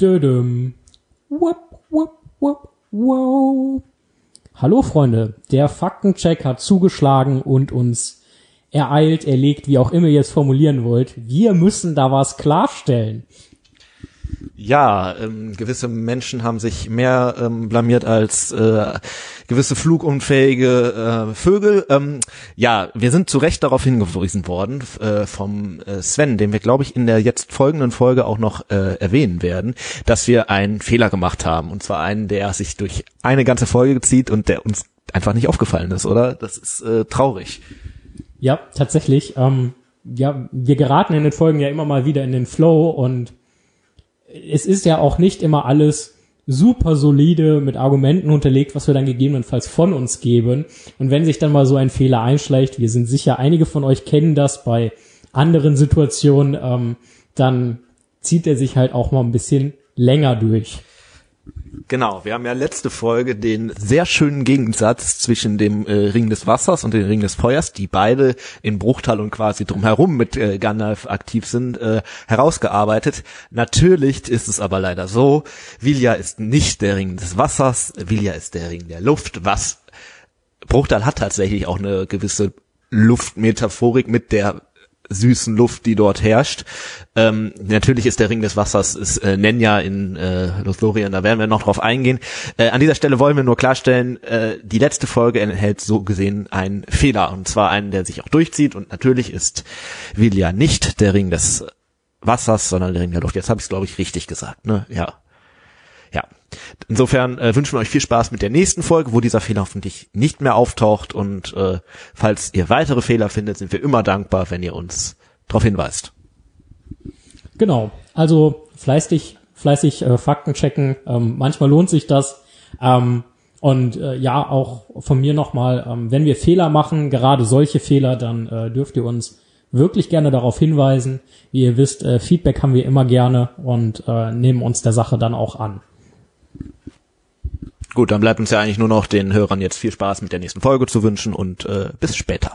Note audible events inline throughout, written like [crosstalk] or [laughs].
Dödüm. Wupp, wupp, wupp, wow. Hallo Freunde, der Faktencheck hat zugeschlagen und uns ereilt, erlegt, wie auch immer ihr es formulieren wollt. Wir müssen da was klarstellen. Ja, ähm, gewisse Menschen haben sich mehr ähm, blamiert als äh, gewisse flugunfähige äh, Vögel. Ähm, ja, wir sind zu Recht darauf hingewiesen worden äh, vom äh, Sven, den wir, glaube ich, in der jetzt folgenden Folge auch noch äh, erwähnen werden, dass wir einen Fehler gemacht haben. Und zwar einen, der sich durch eine ganze Folge zieht und der uns einfach nicht aufgefallen ist, oder? Das ist äh, traurig. Ja, tatsächlich. Ähm, ja, wir geraten in den Folgen ja immer mal wieder in den Flow und es ist ja auch nicht immer alles super solide mit Argumenten unterlegt, was wir dann gegebenenfalls von uns geben. Und wenn sich dann mal so ein Fehler einschleicht, wir sind sicher, einige von euch kennen das bei anderen Situationen, ähm, dann zieht er sich halt auch mal ein bisschen länger durch. Genau, wir haben ja letzte Folge den sehr schönen Gegensatz zwischen dem äh, Ring des Wassers und dem Ring des Feuers, die beide in Bruchtal und quasi drumherum mit äh, Gandalf aktiv sind, äh, herausgearbeitet. Natürlich ist es aber leider so, Vilja ist nicht der Ring des Wassers, Vilja ist der Ring der Luft, was Bruchtal hat tatsächlich auch eine gewisse Luftmetaphorik mit der süßen Luft, die dort herrscht. Ähm, natürlich ist der Ring des Wassers ist äh, Nenya in äh, Lothlorien, da werden wir noch drauf eingehen. Äh, an dieser Stelle wollen wir nur klarstellen, äh, die letzte Folge enthält so gesehen einen Fehler, und zwar einen, der sich auch durchzieht, und natürlich ist Vilja nicht der Ring des Wassers, sondern der Ring der Luft. Jetzt habe ich es, glaube ich, richtig gesagt, ne? Ja. Insofern äh, wünschen wir euch viel Spaß mit der nächsten Folge, wo dieser Fehler hoffentlich nicht mehr auftaucht. Und äh, falls ihr weitere Fehler findet, sind wir immer dankbar, wenn ihr uns darauf hinweist. Genau. Also fleißig, fleißig äh, Fakten checken. Ähm, manchmal lohnt sich das. Ähm, und äh, ja, auch von mir nochmal, ähm, wenn wir Fehler machen, gerade solche Fehler, dann äh, dürft ihr uns wirklich gerne darauf hinweisen. Wie ihr wisst, äh, Feedback haben wir immer gerne und äh, nehmen uns der Sache dann auch an. Gut, dann bleibt uns ja eigentlich nur noch den Hörern jetzt viel Spaß mit der nächsten Folge zu wünschen und äh, bis später.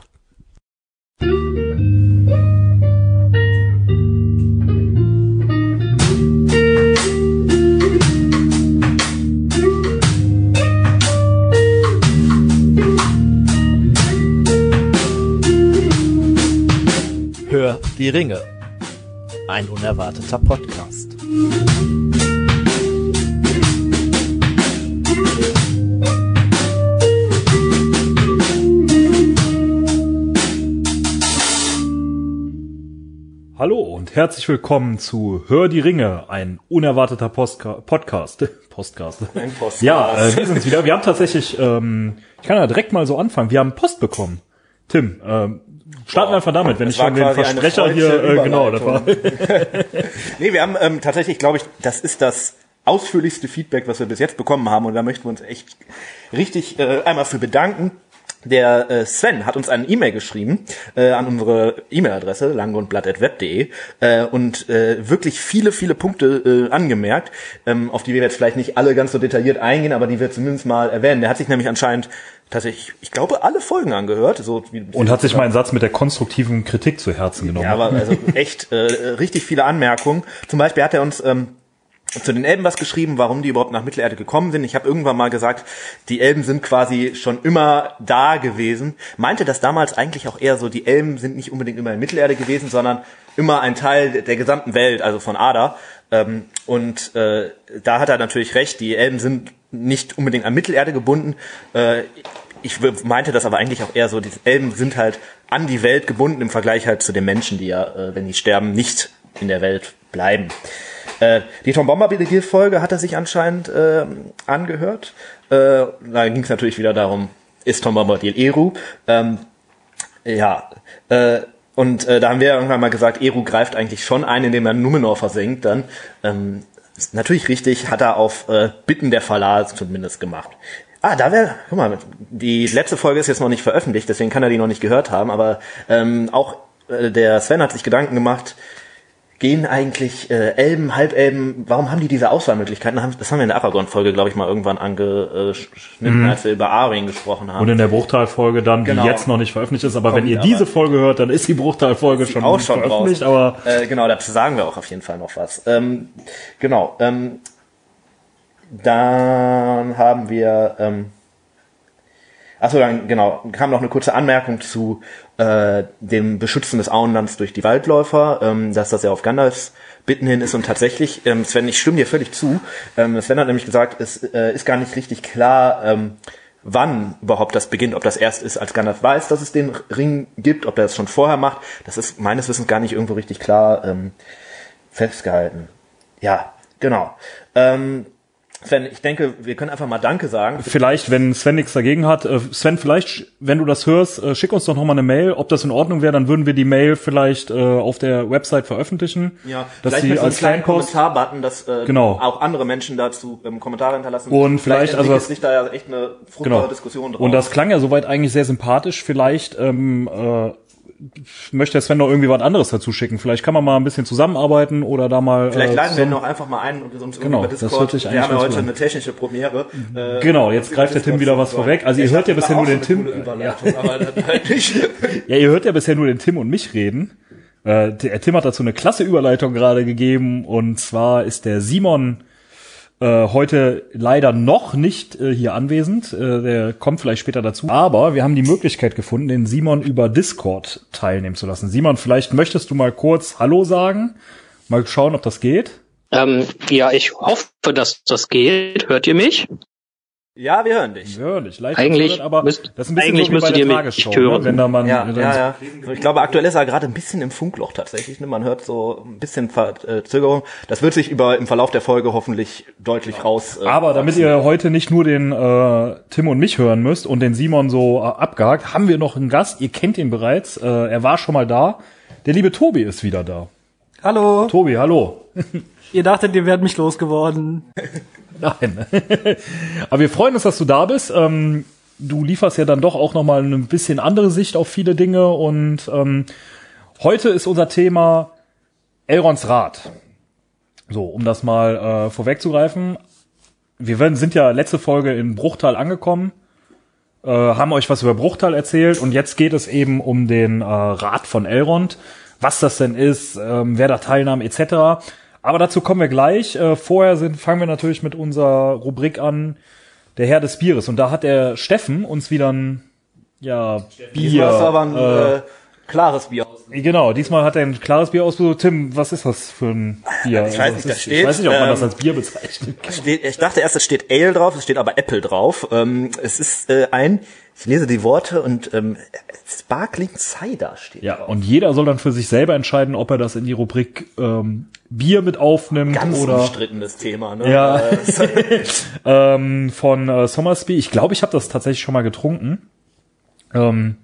Hör die Ringe. Ein unerwarteter Podcast. Hallo und herzlich willkommen zu Hör die Ringe, ein unerwarteter Postka Podcast. [laughs] Postcast. Ein Podcast. Ja, äh, wir sind's wieder. Wir haben tatsächlich, ähm, ich kann ja direkt mal so anfangen. Wir haben Post bekommen. Tim, ähm, starten wir einfach damit, wenn Das ich schon den Versprecher hier, äh, genau, das war. [laughs] nee, wir haben ähm, tatsächlich, glaube ich, das ist das ausführlichste Feedback, was wir bis jetzt bekommen haben. Und da möchten wir uns echt richtig äh, einmal für bedanken. Der äh, Sven hat uns eine E-Mail geschrieben äh, an unsere E-Mail-Adresse langundblatt.web.de äh, und äh, wirklich viele, viele Punkte äh, angemerkt, ähm, auf die wir jetzt vielleicht nicht alle ganz so detailliert eingehen, aber die wir zumindest mal erwähnen. Der hat sich nämlich anscheinend tatsächlich, ich glaube, alle Folgen angehört. So wie, Und hat sich meinen Satz mit der konstruktiven Kritik zu Herzen genommen. ja, aber also echt äh, richtig viele Anmerkungen. Zum Beispiel hat er uns ähm, zu den Elben was geschrieben, warum die überhaupt nach Mittelerde gekommen sind. Ich habe irgendwann mal gesagt, die Elben sind quasi schon immer da gewesen. Meinte das damals eigentlich auch eher so, die Elben sind nicht unbedingt immer in Mittelerde gewesen, sondern immer ein Teil der, gesamten Welt, also von Ada. Ähm, und äh, da hat er natürlich recht, die Elben sind nicht unbedingt an Mittelerde gebunden. Äh, ich meinte das aber eigentlich auch eher so, die Elben sind halt an die Welt gebunden im Vergleich halt zu den Menschen, die ja, äh, wenn die sterben, nicht in der Welt bleiben. Äh, die Tom Bombadil-Folge hat er sich anscheinend äh, angehört. Äh, da ging es natürlich wieder darum, ist Tom Bombadil Eru? Ähm, ja, äh, und äh, da haben wir irgendwann mal gesagt, Eru greift eigentlich schon ein, indem er Numenor versenkt dann. Ähm, ist natürlich richtig, hat er auf äh, Bitten der Verlage zumindest gemacht. Ah, da wäre, guck mal, die letzte Folge ist jetzt noch nicht veröffentlicht, deswegen kann er die noch nicht gehört haben, aber ähm, auch äh, der Sven hat sich Gedanken gemacht, gehen eigentlich äh, Elben, Halbelben, warum haben die diese Auswahlmöglichkeiten? Das haben wir in der Aragorn-Folge, glaube ich, mal irgendwann angeschnitten, als wir über Arwen gesprochen haben. Und in der Bruchtal-Folge dann, Genau. die jetzt noch nicht veröffentlicht ist, aber Kommt wenn ihr aber. diese Folge hört, dann ist die Bruchtal-Folge schon, auch schon veröffentlicht, raus. aber äh, genau, dazu sagen wir auch auf jeden Fall noch was. Ähm, genau. Ähm, dann haben wir ähm, Achso, dann genau, kam noch eine kurze Anmerkung zu äh, dem Beschützen des Auenlands durch die Waldläufer, ähm, dass das ja auf Gandalfs Bitten hin ist und tatsächlich, ähm, Sven, ich stimme dir völlig zu. Ähm, Sven hat nämlich gesagt, es äh, ist gar nicht richtig klar, ähm, wann überhaupt das beginnt, ob das erst ist, als Gandalf weiß, dass es den Ring gibt, ob er das schon vorher macht. Das ist meines Wissens gar nicht irgendwo richtig klar ähm, festgehalten. Ja, genau. Ähm, Sven, ich denke, wir können einfach mal Danke sagen. vielleicht, wenn Sven nichts dagegen hat, äh, Sven, vielleicht, wenn du das hörst, äh, schick uns doch nochmal eine Mail, ob das in Ordnung wäre, dann würden wir die Mail vielleicht äh, auf der Website veröffentlichen. Ja, dass vielleicht sie als kleinen Kommentar-Button, dass äh, Genau. auch andere Menschen dazu ähm, Kommentare hinterlassen. Und vielleicht, also entwickelt das- sich da ja echt eine fruchtbare Genau. Diskussion drauf. Und das klang ja soweit eigentlich sehr sympathisch. Vielleicht ähm, äh, möchte der Sven noch irgendwie was anderes dazu schicken. Vielleicht kann man mal ein bisschen zusammenarbeiten oder da mal. Vielleicht äh, laden wir ihn noch einfach mal ein und irgendwie Genau, über das Discord. hört sich wir haben ja heute eine technische Premiere. Äh, Genau, jetzt greift der Tim wieder was vorweg. Also ihr Ich hört ja bisher das nur den Tim. das [laughs] halt. Ja, ihr hört ja bisher nur den Tim und mich reden. Äh, der Tim hat dazu eine klasse Überleitung gerade gegeben und zwar ist der Simon äh, heute leider noch nicht äh, hier anwesend. Äh, der kommt vielleicht später dazu. Aber wir haben die Möglichkeit gefunden, den Simon über Discord teilnehmen zu lassen. Simon, vielleicht möchtest du mal kurz Hallo sagen. Mal schauen, ob das geht. Ähm, ja, ich hoffe, dass das geht. Hört ihr mich? Ja, wir hören dich. Wir hören dich. Leicht Eigentlich aber müsst- das ist ein bisschen eigentlich so wie bei müsstet der ihr mich hören. ne? wenn da man Ja, ja, ja. Ich glaube, aktuell ist er gerade ein bisschen im Funkloch tatsächlich. Ne? Man hört so ein bisschen Verzögerung. Das wird sich über im Verlauf der Folge hoffentlich deutlich raus. Äh, Aber damit ihr heute nicht nur den äh, Tim und mich hören müsst und den Simon so äh, abgehakt, haben wir noch einen Gast. Ihr kennt ihn bereits. Äh, er war schon mal da. Der liebe Tobi ist wieder da. Hallo. Tobi, hallo. Ihr dachtet, ihr wärt mich losgeworden. [laughs] Nein. [laughs] Aber wir freuen uns, dass du da bist. Ähm, du lieferst ja dann doch auch noch mal ein bisschen andere Sicht auf viele Dinge und ähm, heute ist unser Thema Elrons Rat. So, um das mal äh, vorwegzugreifen. Wir werden, sind ja letzte Folge in Bruchtal angekommen, äh, haben euch was über Bruchtal erzählt und jetzt geht es eben um den äh, Rat von Elrond, was das denn ist, ähm, wer da teilnahm etc. Aber dazu kommen wir gleich. Äh, vorher sind, fangen wir natürlich mit unserer Rubrik an, der Herr des Bieres. Und da hat der Steffen uns wieder ein ja, Bier. Diesmal ist aber ein äh, äh, klares Bier. Genau, diesmal hat er ein klares Bier ausgesucht. Tim, was ist das für ein Bier? Ich weiß Also, nicht, das da ist, steht, ich weiß nicht, ob man das ähm, als Bier bezeichnet. Steht, ich dachte erst, es steht Ale drauf, es steht aber Apple drauf. Ähm, es ist äh, ein, ich lese die Worte und ähm, Sparkling Cider steht Ja, drauf. und jeder soll dann für sich selber entscheiden, ob er das in die Rubrik ähm, Bier mit aufnimmt Ganz oder umstrittenes Thema, ne? Ja. Äh, [laughs] [laughs] ähm, von äh, Somersby. Ich glaube, ich habe das tatsächlich schon mal getrunken. Ähm,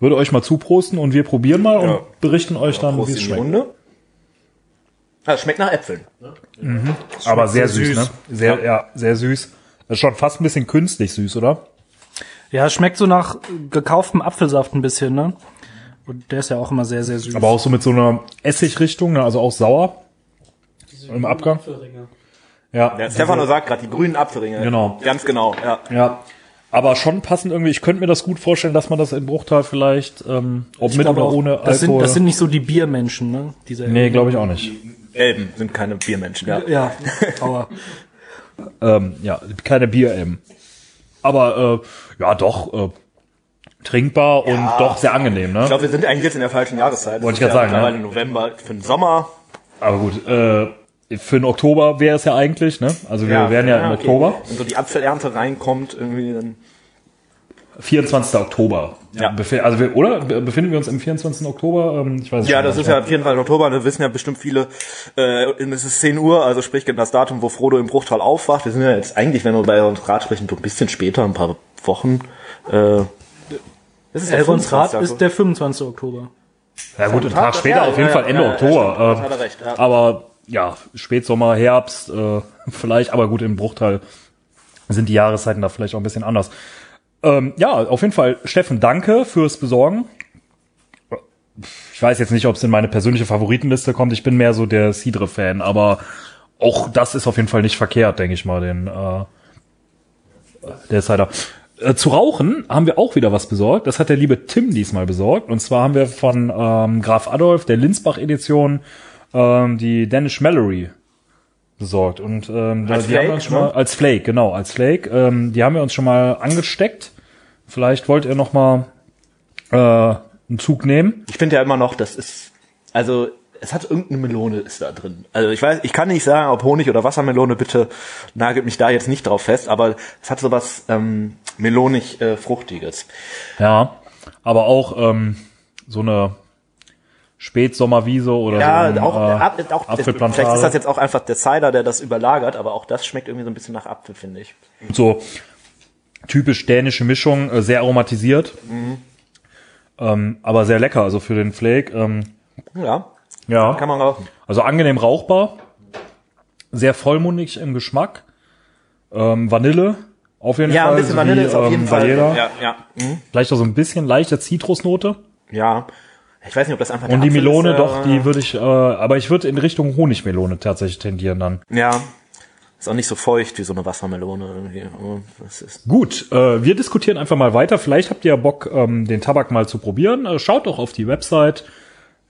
würde euch mal zuprosten und wir probieren mal Ja. und berichten euch dann, Prost wie es schmeckt. Runde. Ah, es schmeckt nach Äpfeln. Aber sehr sehr süß, süß. ne? Sehr, ja. sehr süß. Das ist schon fast ein bisschen künstlich süß, oder? Ja, es schmeckt so nach gekauftem Apfelsaft ein bisschen, ne? Und der ist ja auch immer sehr, sehr süß. Aber auch so mit so einer Essig-Richtung, ne? also auch sauer. Im Abgang. Ja. Der Stefano sagt gerade die grünen Apfelringe. Genau. Ganz genau, ja. Ja. Aber schon passend irgendwie, ich könnte mir das gut vorstellen, dass man das in Bruchtal vielleicht, ähm, ob Ich mit oder auch, ohne Alkohol. das sind, das sind nicht so die Biermenschen, ne? Diese nee, glaube ich auch nicht. Elben sind keine Biermenschen, ja. Ja, [laughs] aber Ähm, ja, keine Bier-M. Aber äh, ja, doch äh, trinkbar und doch sehr angenehm, ne? Ich glaube, wir sind eigentlich jetzt in der falschen Jahreszeit. Wollte ich grad sagen, Mittlerweile November für den Sommer. Aber gut, äh, für den Oktober wäre es ja eigentlich, ne? Also wir wären ja, im okay. Oktober. Wenn so die Apfelernte reinkommt, irgendwie dann. 24. Oktober. Ja. Also wir, oder? Be- Befinden wir uns im 24. Oktober? Ähm, ich weiß es Ja, das ist nicht ja 24. Oktober, da wissen ja bestimmt viele, äh, es ist 10 Uhr, also sprich das Datum, wo Frodo im Bruchtal aufwacht. Wir sind ja jetzt eigentlich, wenn wir bei uns Rat sprechen, so ein bisschen später, ein paar Wochen. Äh, das ist der Elrons Rat 25. ist der 25. Oktober. Ja gut, ein Tag, später, ja, auf jeden ja, Fall ja, Ende ja, Oktober. stimmt, das ähm, hat er recht, ja. Aber ja, Spätsommer, Herbst, äh, [laughs] vielleicht, aber gut, im Bruchteil sind die Jahreszeiten da vielleicht auch ein bisschen anders. Ähm, ja, auf jeden Fall, Steffen, danke fürs Besorgen. ich weiß jetzt nicht, ob es in meine persönliche Favoritenliste kommt. Ich bin mehr so der Cidre-Fan, aber auch das ist auf jeden Fall nicht verkehrt, denke ich mal, den äh, der Cider. Äh, zu rauchen haben wir auch wieder was besorgt. Das hat der liebe Tim diesmal besorgt. Und zwar haben wir von ähm, Graf Adolf, der Linsbach-Edition, ähm, die Danish Mallory besorgt. Und ähm, Als die haben Flake, wir uns schon mal ne? als Flake, genau, als Flake. Ähm, die haben wir uns schon mal angesteckt. Vielleicht wollt ihr noch mal äh, einen Zug nehmen. Ich finde ja immer noch, das ist, also es hat irgendeine Melone ist da drin. Also ich weiß, ich kann nicht sagen, ob Honig oder Wassermelone, bitte nagelt mich da jetzt nicht drauf fest, aber es hat sowas ähm, melonig äh, fruchtiges. Ja, aber auch ähm, so eine Spätsommerwiese oder Ja, so ein, auch, äh, auch Apfelplantage. vielleicht ist das jetzt auch einfach der Cider, der das überlagert, aber auch das schmeckt irgendwie so ein bisschen nach Apfel, finde ich. so typisch dänische Mischung, äh, sehr aromatisiert, Mhm. ähm, aber sehr lecker. Also für den Flake, ähm, Ja, ja, kann man rauchen. also angenehm rauchbar, sehr vollmundig im Geschmack, ähm, Vanille auf jeden Ja, Fall, ein bisschen Vanille wie, ist auf jeden ähm, Fall. Ja, ja. Mhm. Vielleicht auch so ein bisschen leichte Zitrusnote. Ja. Ich weiß nicht, ob das einfach Und die Apfel Melone, ist, äh, doch, die würde ich, äh, aber ich würde in Richtung Honigmelone tatsächlich tendieren dann. Ja. Ist auch nicht so feucht wie so eine Wassermelone irgendwie. Gut, äh, wir diskutieren einfach mal weiter. Vielleicht habt ihr ja Bock, ähm, den Tabak mal zu probieren. Äh, schaut doch auf die Website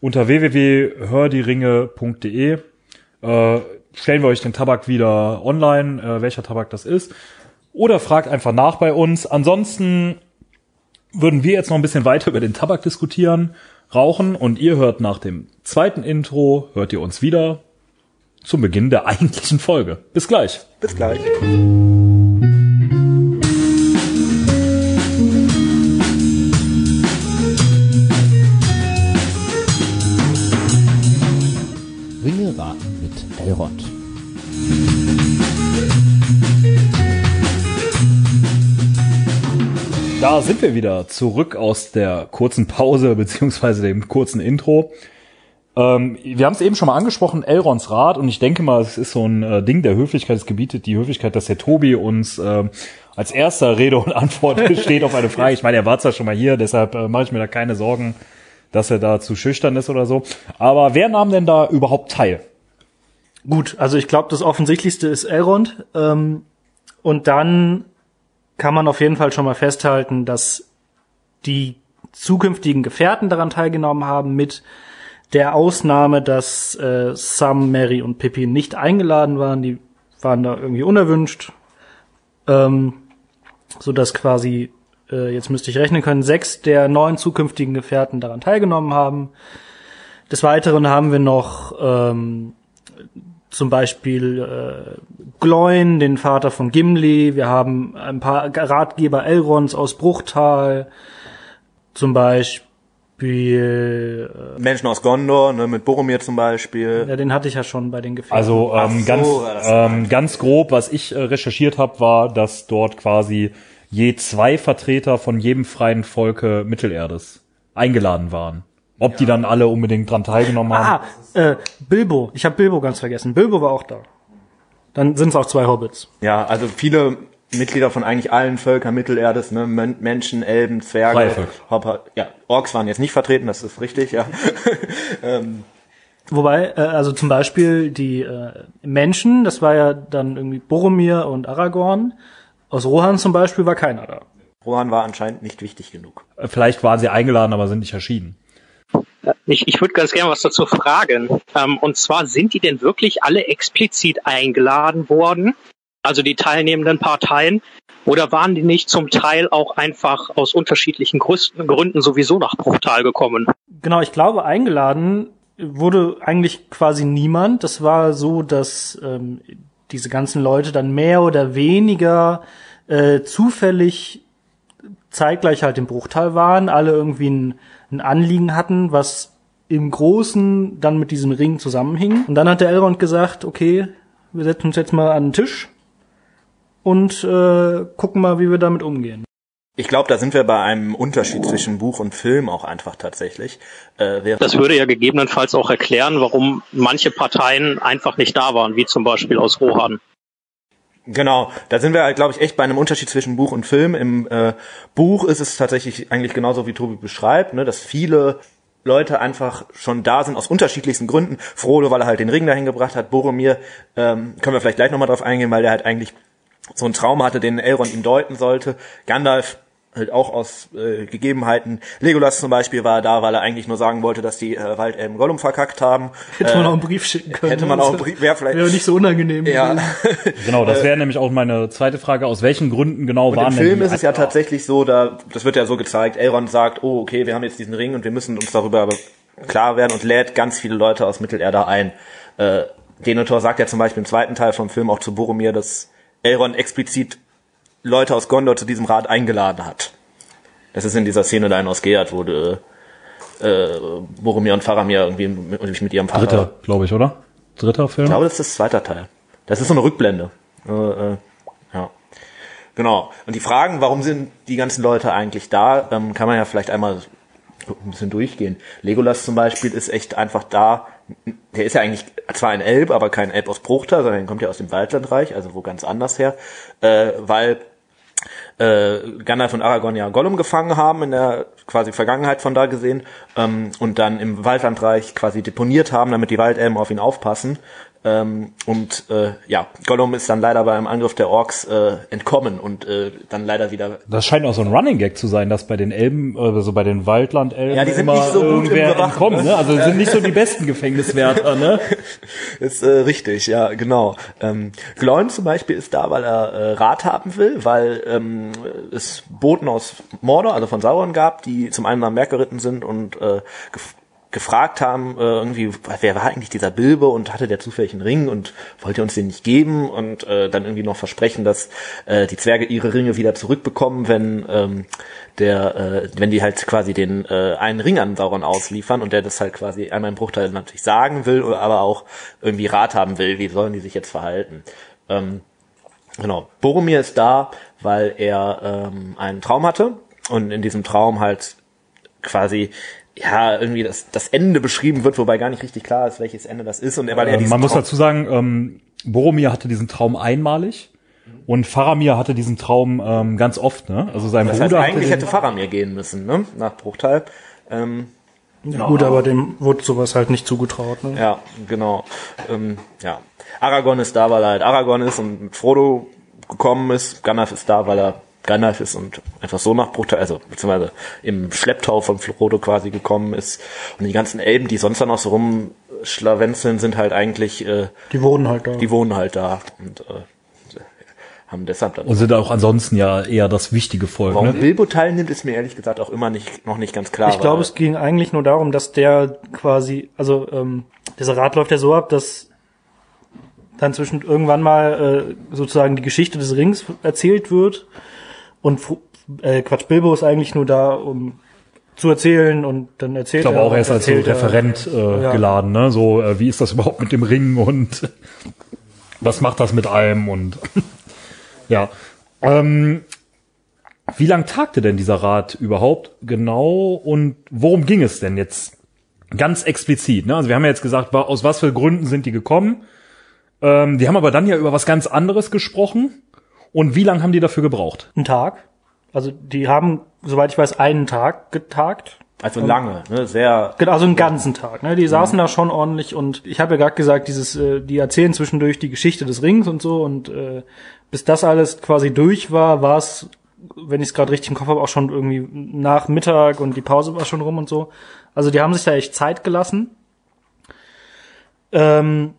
unter www.hördieringe.de. Äh, stellen wir euch den Tabak wieder online, äh, welcher Tabak das ist. Oder fragt einfach nach bei uns. Ansonsten würden wir jetzt noch ein bisschen weiter über den Tabak diskutieren, rauchen und ihr hört nach dem zweiten Intro, hört ihr uns wieder zum Beginn der [laughs] eigentlichen Folge. Bis gleich. bis gleich. Ringe raten mit Elrond. Da sind wir wieder zurück aus der kurzen Pause beziehungsweise dem kurzen Intro. Ähm, wir haben es eben schon mal angesprochen, Elrons Rat, und ich denke mal, es ist so ein äh, Ding der Höflichkeit, es gebietet die Höflichkeit, dass der Tobi uns ähm, als erster Rede und Antwort [laughs] steht auf eine Frage. Ich meine, er war zwar schon mal hier, deshalb äh, mache ich mir da keine Sorgen, dass er da zu schüchtern ist oder so. Aber wer nahm denn da überhaupt teil? Gut, also ich glaube, das Offensichtlichste ist Elrond. Ähm, und dann kann man auf jeden Fall schon mal festhalten, dass die zukünftigen Gefährten daran teilgenommen haben, mit der Ausnahme, dass äh, Sam, Mary und Pippin nicht eingeladen waren. Die waren da irgendwie unerwünscht. Ähm, so dass quasi, äh, jetzt müsste ich rechnen können, sechs der neun zukünftigen Gefährten daran teilgenommen haben. Des Weiteren haben wir noch ähm, zum Beispiel äh, Gloin, den Vater von Gimli. Wir haben ein paar Ratgeber Elrons aus Bruchtal. Zum Beispiel, Menschen aus Gondor, ne, mit Boromir zum Beispiel. äh, ja, den hatte ich ja schon bei den Gefährten. Also ähm, so, ganz, ähm, ganz grob, was ich äh, recherchiert habe, war, dass dort quasi je zwei Vertreter von jedem freien Volke Mittelerdes eingeladen waren. Ob die dann alle unbedingt dran teilgenommen haben. ah, äh, Bilbo. Ich habe Bilbo ganz vergessen. Bilbo war auch da. Dann sind es auch zwei Hobbits. Ja, also viele Mitglieder von eigentlich allen Völkern Mittelerdes, ne, Men Menschen, Elben, Zwerge. Hopper, ja, Orks waren jetzt nicht vertreten, das ist richtig, ja. [laughs] ähm, Wobei, äh, also zum Beispiel die äh, Menschen, das war ja dann irgendwie Boromir und Aragorn. Aus Rohan zum Beispiel war keiner da. Rohan war anscheinend nicht wichtig genug. Vielleicht waren sie eingeladen, aber sind nicht erschienen. Ich, ich würde ganz gerne was dazu fragen. Ähm, und zwar, sind die denn wirklich alle explizit eingeladen worden? Also die teilnehmenden Parteien? Oder waren die nicht zum Teil auch einfach aus unterschiedlichen Gründen, sowieso nach Bruchtal gekommen? Genau, ich glaube, eingeladen wurde eigentlich quasi niemand. Das war so, dass ähm, diese ganzen Leute dann mehr oder weniger äh, zufällig zeitgleich halt im Bruchteil waren, alle irgendwie ein, ein Anliegen hatten, was im Großen dann mit diesem Ring zusammenhing. Und dann hat der Elrond gesagt, okay, wir setzen uns jetzt mal an den Tisch und äh, gucken mal, wie wir damit umgehen. Ich glaube, da sind wir bei einem Unterschied zwischen Buch und Film auch einfach tatsächlich. Äh, Das würde ja gegebenenfalls auch erklären, warum manche Parteien einfach nicht da waren, wie zum Beispiel aus Rohan. Genau, da sind wir halt, glaube ich, echt bei einem Unterschied zwischen Buch und Film. Im äh, Buch ist es tatsächlich eigentlich genauso, wie Tobi beschreibt, ne, dass viele Leute einfach schon da sind aus unterschiedlichsten Gründen. Frodo, weil er halt den Ring dahin gebracht hat. Boromir, ähm, können wir vielleicht gleich nochmal drauf eingehen, weil der halt eigentlich so einen Traum hatte, den Elrond ihm deuten sollte. Gandalf halt auch aus äh, Gegebenheiten. Legolas zum Beispiel war da, weil er eigentlich nur sagen wollte, dass die äh, Waldelben Gollum verkackt haben. Hätte äh, man auch einen Brief schicken können. Hätte man auch einen Brief, wäre vielleicht Wäre nicht so unangenehm. ja. gewesen. [laughs] Genau, das wäre nämlich auch meine zweite Frage. Aus welchen Gründen genau Und waren im denn Film die ist es ja tatsächlich so, da das wird ja so gezeigt, Elrond sagt, oh okay, wir haben jetzt diesen Ring und wir müssen uns darüber klar werden und lädt ganz viele Leute aus Mittelerde ein. Äh, Denethor sagt ja zum Beispiel im zweiten Teil vom Film auch zu Boromir, dass Elrond explizit Leute aus Gondor zu diesem Rat eingeladen hat. Das ist in dieser Szene da in Osgiliath, wo äh, äh, Boromir und Faramir irgendwie mit, mit ihrem Vater Dritter, glaube ich, oder? Dritter Film? ich glaube, das ist das zweite Teil. Das ist so eine Rückblende. Äh, äh, ja. Genau. Und die Fragen, warum sind die ganzen Leute eigentlich da, ähm, kann man ja vielleicht einmal ein bisschen durchgehen. Legolas zum Beispiel ist echt einfach da. Der ist ja eigentlich zwar ein Elb, aber kein Elb aus Bruchtal, sondern der kommt ja aus dem Waldlandreich, also wo ganz anders her, äh, weil äh, Gandalf und Aragorn ja Gollum gefangen haben in der quasi Vergangenheit von da gesehen ähm, und dann im Waldlandreich quasi deponiert haben, damit die Waldelben auf ihn aufpassen. Ähm, und äh, ja, Gollum ist dann leider beim Angriff der Orks äh, entkommen und äh, dann leider wieder Das scheint auch so ein Running Gag zu sein, dass bei den Elben, also bei den Waldlandelben Ja, die sind immer nicht so gut im irgendwer Bewachen, entkommt, ne? ne? Also sind nicht so die besten Gefängniswärter, ne? [laughs] Ist äh, richtig, ja, genau. Ähm, Gloin zum Beispiel ist da, weil er äh, Rat haben will, weil ähm, es Boten aus Mordor, also von Sauron gab, die zum einen am Berg geritten sind und äh, gefragt haben, äh, irgendwie, wer war eigentlich dieser Bilbo und hatte der zufällig einen Ring und wollte uns den nicht geben und äh, dann irgendwie noch versprechen, dass äh, die Zwerge ihre Ringe wieder zurückbekommen, wenn ähm, der, äh, wenn die halt quasi den äh, einen Ring an Sauron ausliefern und der das halt quasi einmal im Bruchteil natürlich sagen will, aber auch irgendwie Rat haben will, wie sollen die sich jetzt verhalten. Ähm, genau. Boromir ist da, weil er ähm, einen Traum hatte und in diesem Traum halt quasi ja, irgendwie das, das Ende beschrieben wird, wobei gar nicht richtig klar ist, welches Ende das ist. Und er, weil er diesen Man muss Traum- dazu sagen, ähm, Boromir hatte diesen Traum einmalig und Faramir hatte diesen Traum ähm, ganz oft, ne? Also sein das Bruder heißt, eigentlich hätte Faramir gehen müssen, ne? Nach Bruchteil. Ähm, Ja, gut, aber dem wurde sowas halt nicht zugetraut. Ne? Ja, genau. Ähm, ja. Aragorn ist da, weil er halt Aragorn ist und mit Frodo gekommen ist. Gandalf ist da, weil er Gandalf ist und einfach so nach Bruchteil, also beziehungsweise im Schlepptau von Frodo quasi gekommen ist. Und die ganzen Elben, die sonst da noch so rumschlawenzeln, sind halt eigentlich, äh, Die wurden halt da. die wohnen halt da und äh, haben deshalb dann. und sind auch ansonsten ja eher das wichtige Volk, Warum ne? Bilbo teilnimmt, ist mir ehrlich gesagt auch immer nicht noch nicht ganz klar. Ich glaube, es ging eigentlich nur darum, dass der quasi, also ähm, dieser Rat läuft ja so ab, dass dann zwischen irgendwann mal äh, sozusagen die Geschichte des Rings erzählt wird und äh, Quatsch, Bilbo ist eigentlich nur da, um zu erzählen und dann erzählt Ich glaube er auch und erst als so er- Referent äh, Ja. geladen, ne? So, äh, wie ist das überhaupt mit dem Ring und [laughs] was macht das mit allem und [laughs] ja. Ähm, wie lang tagte denn dieser Rat überhaupt genau und worum ging es denn jetzt ganz explizit? Ne? Also wir haben ja jetzt gesagt, aus was für Gründen sind die gekommen? Ähm, die haben aber dann ja über was ganz anderes gesprochen. Und wie lange haben die dafür gebraucht? Einen Tag. Also die haben, soweit ich weiß, einen Tag getagt. also lange, ne, sehr Genau, also einen ganzen Tag. Ne? Die saßen da schon ordentlich und ich habe ja gerade gesagt, dieses, äh, die erzählen zwischendurch die Geschichte des Rings und so und äh, bis das alles quasi durch war, war es, wenn ich es gerade richtig im Kopf habe, auch schon irgendwie nach Mittag und die Pause war schon rum und so. Also die haben sich da echt Zeit gelassen. Ähm,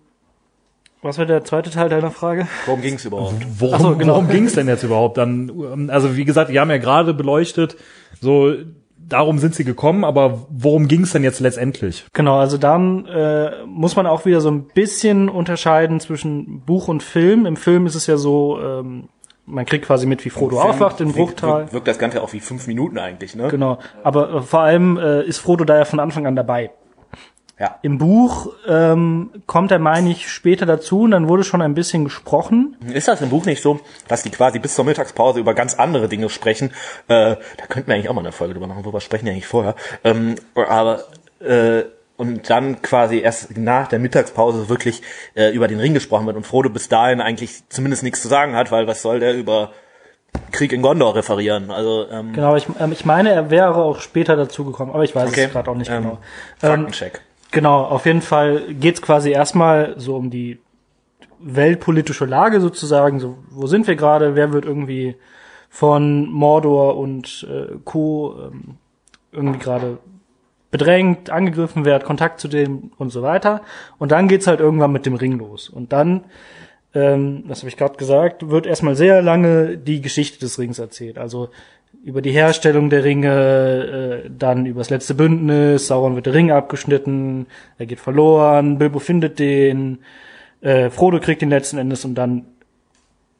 was war der zweite Teil deiner Frage? Worum ging es überhaupt? Worum, so, genau. worum ging es denn jetzt überhaupt? Dann, ähm, also wie gesagt, wir haben ja gerade beleuchtet, so darum sind sie gekommen, aber worum ging es denn jetzt letztendlich? Genau, also dann äh, muss man auch wieder so ein bisschen unterscheiden zwischen Buch und Film. Im Film ist es ja so, ähm, man kriegt quasi mit, wie Frodo aufwacht in Wirkt- Bruchtal. Wirkt, wirkt das Ganze auch wie fünf Minuten eigentlich, ne? Genau, aber äh, vor allem äh, ist Frodo da ja von Anfang an dabei. Ja. Im Buch ähm, kommt er, meine ich, später dazu und dann wurde schon ein bisschen gesprochen. Ist das im Buch nicht so, dass die quasi bis zur Mittagspause über ganz andere Dinge sprechen? Äh, da könnten wir eigentlich auch mal eine Folge drüber machen, worüber sprechen die eigentlich vorher. Ähm, aber äh, und dann quasi erst nach der Mittagspause wirklich äh, über den Ring gesprochen wird und Frodo bis dahin eigentlich zumindest nichts zu sagen hat, weil was soll der über Krieg in Gondor referieren. Also ähm, Genau, ich, ähm, ich meine, er wäre auch später dazugekommen, aber ich weiß Okay. es gerade auch nicht Ähm, genau. Ähm, Faktencheck. Genau, auf jeden Fall geht's quasi erstmal so um die weltpolitische Lage sozusagen. So, wo sind wir gerade? Wer wird irgendwie von Mordor und äh, Co. Ähm, irgendwie gerade bedrängt, angegriffen, wer hat Kontakt zu dem und so weiter. Und dann geht's halt irgendwann mit dem Ring los. Und dann, ähm, das habe ich gerade gesagt, wird erstmal sehr lange die Geschichte des Rings erzählt. Also über die Herstellung der Ringe, äh, dann über das letzte Bündnis, Sauron wird der Ring abgeschnitten, er geht verloren, Bilbo findet den, äh, Frodo kriegt den letzten Endes und dann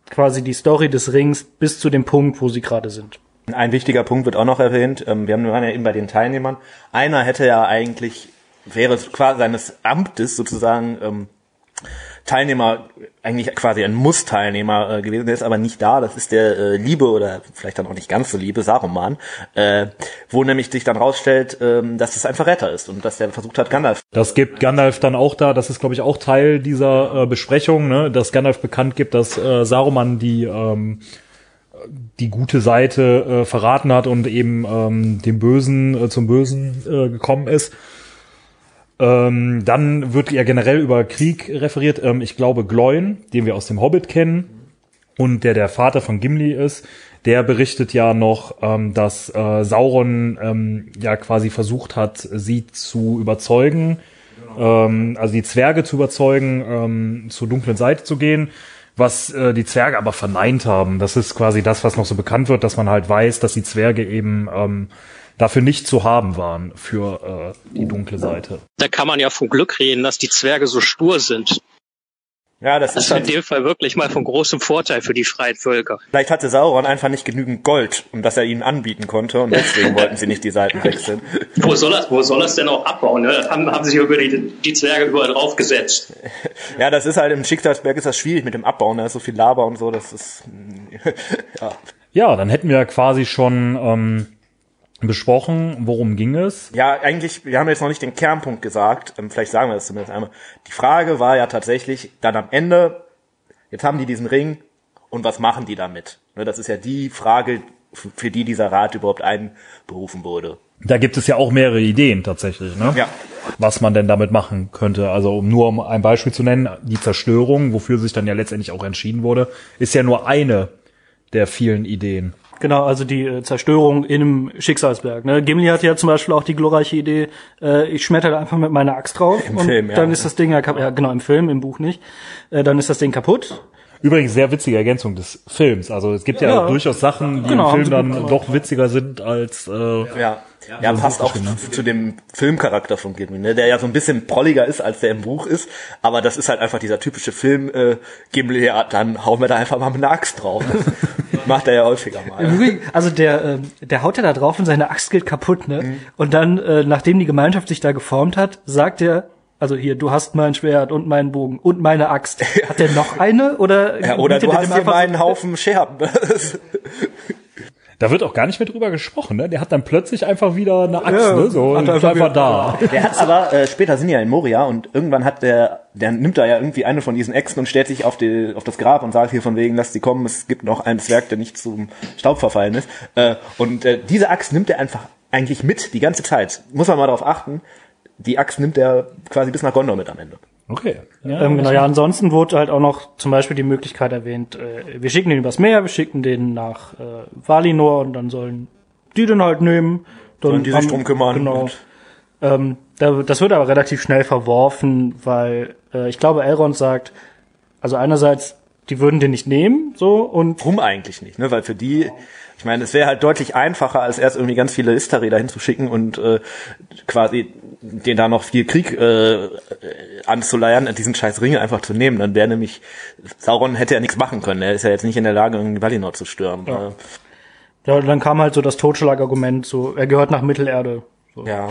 quasi die Story des Rings bis zu dem Punkt, wo sie gerade sind. Ein wichtiger Punkt wird auch noch erwähnt. Ähm, wir haben wir waren ja eben bei den Teilnehmern. Einer hätte ja eigentlich, wäre quasi seines Amtes sozusagen ähm, Teilnehmer, eigentlich quasi ein Muss-Teilnehmer äh, gewesen, der ist aber nicht da. Das ist der äh, Liebe oder vielleicht dann auch nicht ganz so Liebe Saruman, äh, wo nämlich sich dann rausstellt, ähm, dass es ein Verräter ist und dass der versucht hat, Gandalf Das gibt Gandalf dann auch da, das ist glaube ich auch Teil dieser äh, Besprechung, ne, dass Gandalf bekannt gibt, dass äh, Saruman die ähm, die gute Seite äh, verraten hat und eben ähm, dem Bösen äh, zum Bösen äh, gekommen ist. Ähm, dann wird ja generell über Krieg referiert. Ähm, ich glaube, Gloin, den wir aus dem Hobbit kennen und der der Vater von Gimli ist, der berichtet ja noch, ähm, dass äh, Sauron ähm, ja quasi versucht hat, sie zu überzeugen, ähm, also die Zwerge zu überzeugen, ähm, zur dunklen Seite zu gehen, was äh, die Zwerge aber verneint haben. Das ist quasi das, was noch so bekannt wird, dass man halt weiß, dass die Zwerge eben ähm, dafür nicht zu haben waren für äh, die dunkle Seite. Da kann man ja von Glück reden, dass die Zwerge so stur sind. Ja, das Das ist ist in halt, dem Fall wirklich mal von großem Vorteil für die freien Völker. vielleicht hatte Sauron einfach nicht genügend Gold, um das er ihnen anbieten konnte und deswegen [laughs] wollten sie nicht die Seiten wechseln. Wo soll das, wo soll das denn auch abbauen? Ne? Das haben, haben sich über die, die Zwerge überall draufgesetzt. [laughs] Ja, das ist halt im Schicksalsberg ist das schwierig mit dem Abbauen, da ist so viel Lava und so, das ist [laughs] ja. Ja, dann hätten wir quasi schon ähm, besprochen, worum ging es. Ja, eigentlich, wir haben jetzt noch nicht den Kernpunkt gesagt, ähm, vielleicht sagen wir das zumindest einmal. Die Frage war ja tatsächlich dann am Ende, jetzt haben die diesen Ring und was machen die damit? Ne, das ist ja die Frage, für die dieser Rat überhaupt einberufen wurde. Da gibt es ja auch mehrere Ideen tatsächlich, ne? Ja. was man denn damit machen könnte. Also um nur um ein Beispiel zu nennen, die Zerstörung, wofür sich dann ja letztendlich auch entschieden wurde, ist ja nur eine der vielen Ideen. Genau, also die äh, Zerstörung im Schicksalsberg. Ne? Gimli hatte ja zum Beispiel auch die glorreiche Idee, äh, ich schmetter da einfach mit meiner Axt drauf Im und Film, ja. dann ist das Ding ja, kap- ja genau im Film, im Buch nicht. Äh, dann ist das Ding kaputt. Übrigens sehr witzige Ergänzung des Films. Also es gibt ja, Ja. durchaus Sachen, die Genau, im Film dann gemacht. doch witziger sind als äh, Ja, ja, passt auch zu- zu dem Filmcharakter von Gimli, ne? der ja so ein bisschen prolliger ist, als der im Buch ist, aber das ist halt einfach dieser typische Film, äh, Gimli, ja, dann hauen wir da einfach mal mit einer Axt drauf. [laughs] Macht er ja häufiger mal. Also der, ähm, der haut ja da drauf und seine Axt geht kaputt, ne? Mhm. Und dann, äh, nachdem die Gemeinschaft sich da geformt hat, sagt er, also hier, du hast mein Schwert und meinen Bogen und meine Axt. Hat der noch eine oder? [laughs] Ja, oder du er hast hier einfach mal so- einen Haufen Scherben. [laughs] da wird auch gar nicht mehr drüber gesprochen, ne? Der hat dann plötzlich einfach wieder eine Axt, Ja, ne? So hat und er ist einfach einfach da. [laughs] Der hat aber, äh, später sind die ja in Moria und irgendwann hat der, der nimmt da ja irgendwie eine von diesen Äxten und stellt sich auf, die, auf das Grab und sagt hier von wegen, lass die kommen, es gibt noch einen Zwerg, der nicht zum Staub verfallen ist. Äh, und äh, diese Axt nimmt er einfach eigentlich mit, die ganze Zeit. Muss man mal darauf achten. Die Axt nimmt er quasi bis nach Gondor mit am Ende. Okay. Ähm, genau, ja, ansonsten wurde halt auch noch zum Beispiel die Möglichkeit erwähnt, äh, wir schicken den übers Meer, wir schicken den nach äh, Valinor und dann sollen die den halt nehmen. Dann Sollen die sich haben- drum kümmern Genau. und- Ähm, da, das wird aber relativ schnell verworfen, weil äh, ich glaube, Elrond sagt, also einerseits, die würden den nicht nehmen, so, und Warum eigentlich nicht? Ne? Weil für die, ich meine, es wäre halt deutlich einfacher, als erst irgendwie ganz viele Istari dahin zu schicken und äh, quasi den da noch viel Krieg äh, anzuleiern, diesen scheiß Ringe einfach zu nehmen. Dann wäre nämlich, Sauron hätte ja nichts machen können. Er ist ja jetzt nicht in der Lage, irgendwie Valinor zu stürmen. Ja. ja, dann kam halt so das Totschlagargument, so, er gehört nach Mittelerde. So. Ja.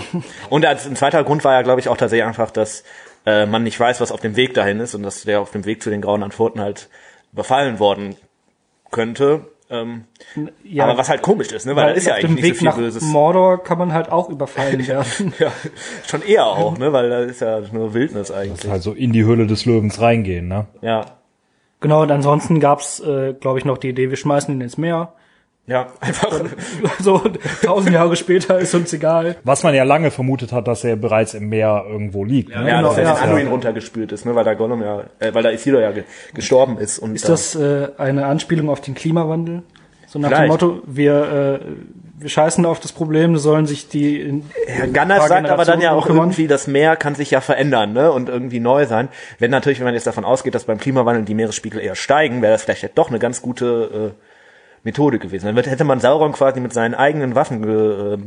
Und als ein zweiter Grund war ja, glaube ich, auch tatsächlich einfach, dass äh, man nicht weiß, was auf dem Weg dahin ist und dass der auf dem Weg zu den Grauen Antworten halt überfallen worden könnte. Ähm, Ja, aber was halt komisch ist, ne? Weil, da ist ja auf eigentlich dem nicht Weg so nach viel Böses. Mordor kann man halt auch überfallen [laughs] werden. Ja, schon eher auch, ne? Weil da ist ja nur Wildnis Das eigentlich. ist halt so in die Höhle des Löwens reingehen, ne? Ja. Genau, und ansonsten gab's, äh, glaube ich, noch die Idee, wir schmeißen ihn ins Meer. Ja, einfach. So, tausend Jahre später ist uns egal. Was man ja lange vermutet hat, dass er bereits im Meer irgendwo liegt. Ne? Ja, dass Genau, er ja. in Anduin runtergespült ist, ne, weil da Gollum ja, äh, weil da Isildur ja ge gestorben ist. Und Ist das äh, eine Anspielung auf den Klimawandel? So nach dem Vielleicht. Motto, wir, äh, wir scheißen auf das Problem, sollen sich die in Herr paar sagt aber dann ja auch kümmern. irgendwie, das Meer kann sich ja verändern, ne, und irgendwie neu sein. Wenn natürlich, wenn man jetzt davon ausgeht, dass beim Klimawandel die Meeresspiegel eher steigen, wäre das vielleicht ja doch eine ganz gute äh, Methode gewesen. Dann hätte man Sauron quasi mit seinen eigenen Waffen ge, äh,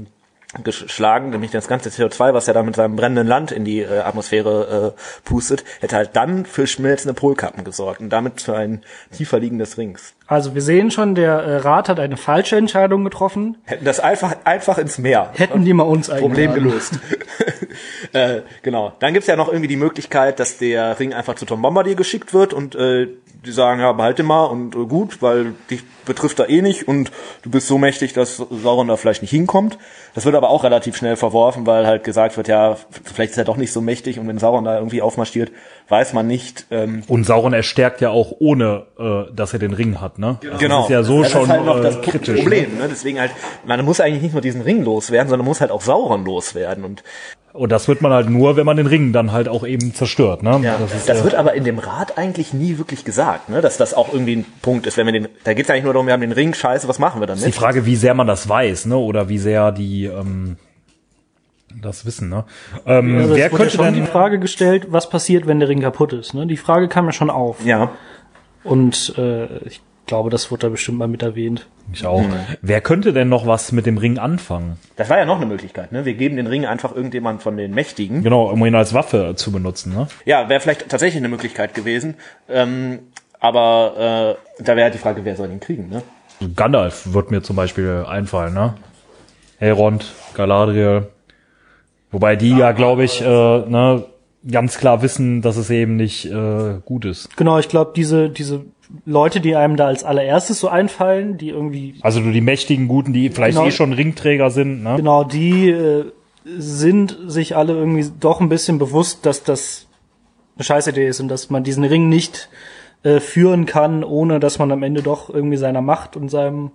geschlagen, nämlich das ganze CO2, was er da mit seinem brennenden Land in die äh, Atmosphäre äh, pustet, hätte halt dann für schmelzende Polkappen gesorgt und damit für ein tiefer liegendes Rings. Also wir sehen schon, der äh, Rat hat eine falsche Entscheidung getroffen. Hätten das einfach, einfach ins Meer. Hätten die mal uns Problem eingeladen. gelöst. [laughs] äh, genau. Dann gibt's ja noch irgendwie die Möglichkeit, dass der Ring einfach zu Tom Bombardier geschickt wird und äh, die sagen, ja, behalte mal und äh, gut, weil dich betrifft da eh nicht und du bist so mächtig, dass Sauron da vielleicht nicht hinkommt. Das wird aber auch relativ schnell verworfen, weil halt gesagt wird, ja, vielleicht ist er doch nicht so mächtig und wenn Sauron da irgendwie aufmarschiert, weiß man nicht. Ähm, Und Sauron erstärkt ja auch ohne, äh, dass er den Ring hat, ne? Also Genau. Das ist ja so das schon ist halt noch äh, das kritisch. Ne? Problem. Ne? Deswegen halt, man muss eigentlich nicht nur diesen Ring loswerden, sondern muss halt auch Sauron loswerden. Und Und das wird man halt nur, wenn man den Ring dann halt auch eben zerstört, ne? Ja, das das, ist, äh, wird aber in dem Rat eigentlich nie wirklich gesagt, ne? dass das auch irgendwie ein Punkt ist. Wenn wir den, da geht's eigentlich nur darum, wir haben den Ring, scheiße, was machen wir die damit? Frage, wie sehr man das weiß, ne? Oder wie sehr die ähm, das wissen, ne? Ähm, Also wer könnte schon die Frage gestellt, was passiert, wenn der Ring kaputt ist? Ne? Die Frage kam ja schon auf. Ja, Und äh, ich glaube, das wurde da bestimmt mal mit erwähnt. ich auch. Mhm. Wer könnte denn noch was mit dem Ring anfangen? das war ja noch eine Möglichkeit. Ne? Wir geben den Ring einfach irgendjemand von den Mächtigen. Genau, um ihn als Waffe zu benutzen, ne? Ja, wäre vielleicht tatsächlich eine Möglichkeit gewesen. Ähm, aber äh, da wäre halt die Frage, wer soll ihn kriegen? Ne? Gandalf wird mir zum Beispiel einfallen, ne? Elrond, Galadriel. Wobei die ja, glaube ich, äh, ne, ganz klar wissen, dass es eben nicht äh, gut ist. Genau, ich glaube, diese, diese Leute, die einem da als allererstes so einfallen, die irgendwie, Also du die mächtigen Guten, die vielleicht Genau. eh schon Ringträger sind, ne? genau, die äh, sind sich alle irgendwie doch ein bisschen bewusst, dass das eine Scheißidee ist und dass man diesen Ring nicht äh, führen kann, ohne dass man am Ende doch irgendwie seiner Macht und seinem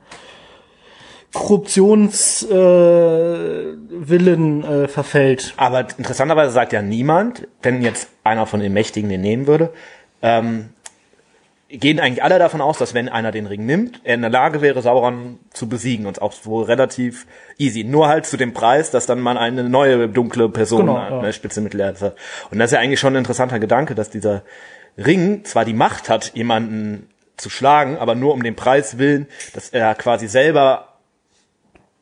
Korruptionswillen äh, Willen, äh, verfällt. Aber interessanterweise sagt ja niemand, wenn jetzt einer von den Mächtigen den nehmen würde, ähm, gehen eigentlich alle davon aus, dass wenn einer den Ring nimmt, er in der Lage wäre, Sauron zu besiegen und auch wohl relativ easy. Nur halt zu dem Preis, dass dann man eine neue dunkle Person Genau, hat, ja. ne, Spitze Mittelerde. Und das ist ja eigentlich schon ein interessanter Gedanke, dass dieser Ring zwar die Macht hat, jemanden zu schlagen, aber nur um den Preis willen, dass er quasi selber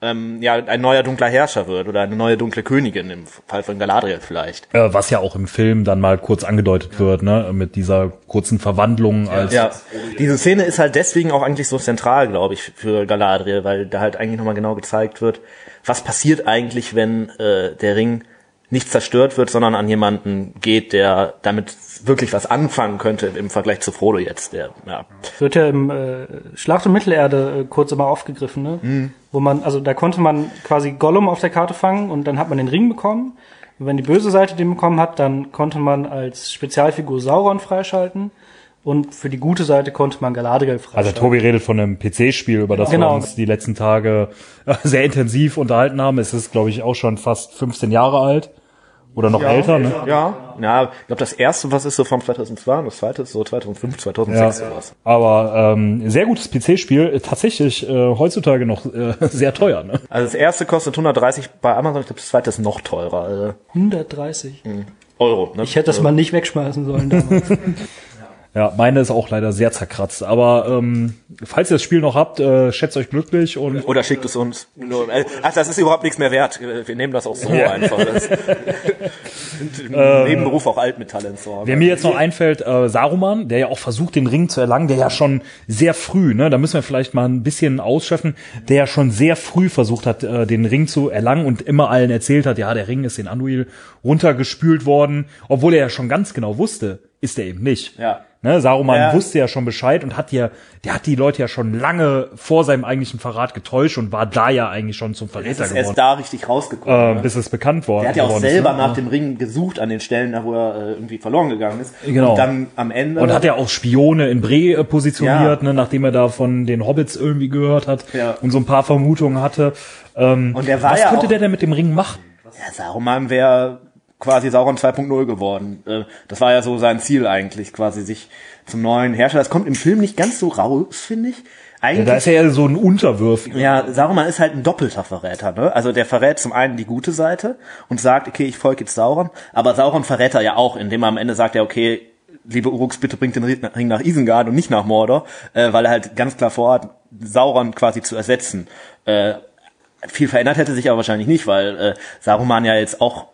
ähm, ja ein neuer dunkler Herrscher wird oder eine neue dunkle Königin im Fall von Galadriel vielleicht. Äh, was ja auch im Film dann mal kurz angedeutet wird, ne? Mit dieser kurzen Verwandlung als Ja, diese Szene ist halt deswegen auch eigentlich so zentral, glaube ich, für Galadriel, weil da halt eigentlich nochmal genau gezeigt wird, was passiert eigentlich, wenn äh, der Ring nicht zerstört wird, sondern an jemanden geht, der damit wirklich was anfangen könnte im Vergleich zu Frodo jetzt. Der, ja. Wird ja im äh, Schlacht um Mittelerde äh, kurz immer aufgegriffen, ne? Mhm. Wo man, also da konnte man quasi Gollum auf der Karte fangen und dann hat man den Ring bekommen. Und wenn die böse Seite den bekommen hat, dann konnte man als Spezialfigur Sauron freischalten. Und für die gute Seite konnte man Galadriel Also freischalten. Tobi redet von einem PC-Spiel, über das Genau. wir uns die letzten Tage äh, sehr intensiv unterhalten haben. Es ist, glaube ich, auch schon fast 15 Jahre alt. Oder noch älter, ne? Ja, ja, ich glaube, das erste, was ist so von 2002 und das zweite ist so 2005, 2006 sowas. Aber ähm, sehr gutes PC-Spiel, äh, tatsächlich äh, heutzutage noch äh, [laughs] sehr teuer. Ne? Also das erste kostet 130 bei Amazon, ich glaube, das zweite ist noch teurer. Also 130. Euro. Ne? Ich hätte das mal nicht wegschmeißen sollen damals. [laughs] Ja, meine ist auch leider sehr zerkratzt. Aber ähm, falls ihr das Spiel noch habt, äh, schätzt euch glücklich und Oder schickt es uns. Äh, ach, das ist überhaupt nichts mehr wert. Wir nehmen das auch so einfach. Das [laughs] im Nebenberuf auch Altmetallentsorger. Wer mir jetzt noch einfällt, äh, Saruman, der ja auch versucht, den Ring zu erlangen, der ja schon sehr früh, ne, da müssen wir vielleicht mal ein bisschen ausschöpfen, der ja schon sehr früh versucht hat, äh, den Ring zu erlangen und immer allen erzählt hat, ja, der Ring ist in Anduil runtergespült worden, obwohl er ja schon ganz genau wusste, ist er eben nicht. Ja. Ne, Saruman Ja. wusste ja schon Bescheid und hat ja, der hat die Leute ja schon lange vor seinem eigentlichen Verrat getäuscht und war da ja eigentlich schon zum Verräter ist erst geworden, da richtig rausgekommen. äh, ne? bis es bekannt worden Er hat ja auch geworden ist, selber ne? nach dem Ring gesucht an den Stellen, wo er äh, irgendwie verloren gegangen ist. Genau. Und dann am Ende. Und hat ja auch Spione in Bre äh, positioniert, Ja. ne, nachdem er da von den Hobbits irgendwie gehört hat Ja. und so ein paar Vermutungen hatte. Ähm, Und der war was ja könnte der denn mit dem Ring machen? ja, Saruman wäre quasi Sauron 2.0 geworden. Äh, Das war ja so sein Ziel eigentlich, quasi sich zum neuen Herrscher. Das kommt im Film nicht ganz so raus, finde ich. Ja, Eigentlich da ist er ja so ein Unterwürfiger. Ja, Saruman ist halt ein doppelter Verräter, ne? Also der verrät zum einen die gute Seite und sagt, okay, ich folge jetzt Sauron, aber Sauron verrät er ja auch, indem er am Ende sagt, ja, okay, liebe Uruks, bitte bringt den Ring nach Isengard und nicht nach Mordor, äh, weil er halt ganz klar vorhat, Sauron quasi zu ersetzen. Äh, viel verändert hätte sich aber wahrscheinlich nicht, weil äh, Saruman ja jetzt auch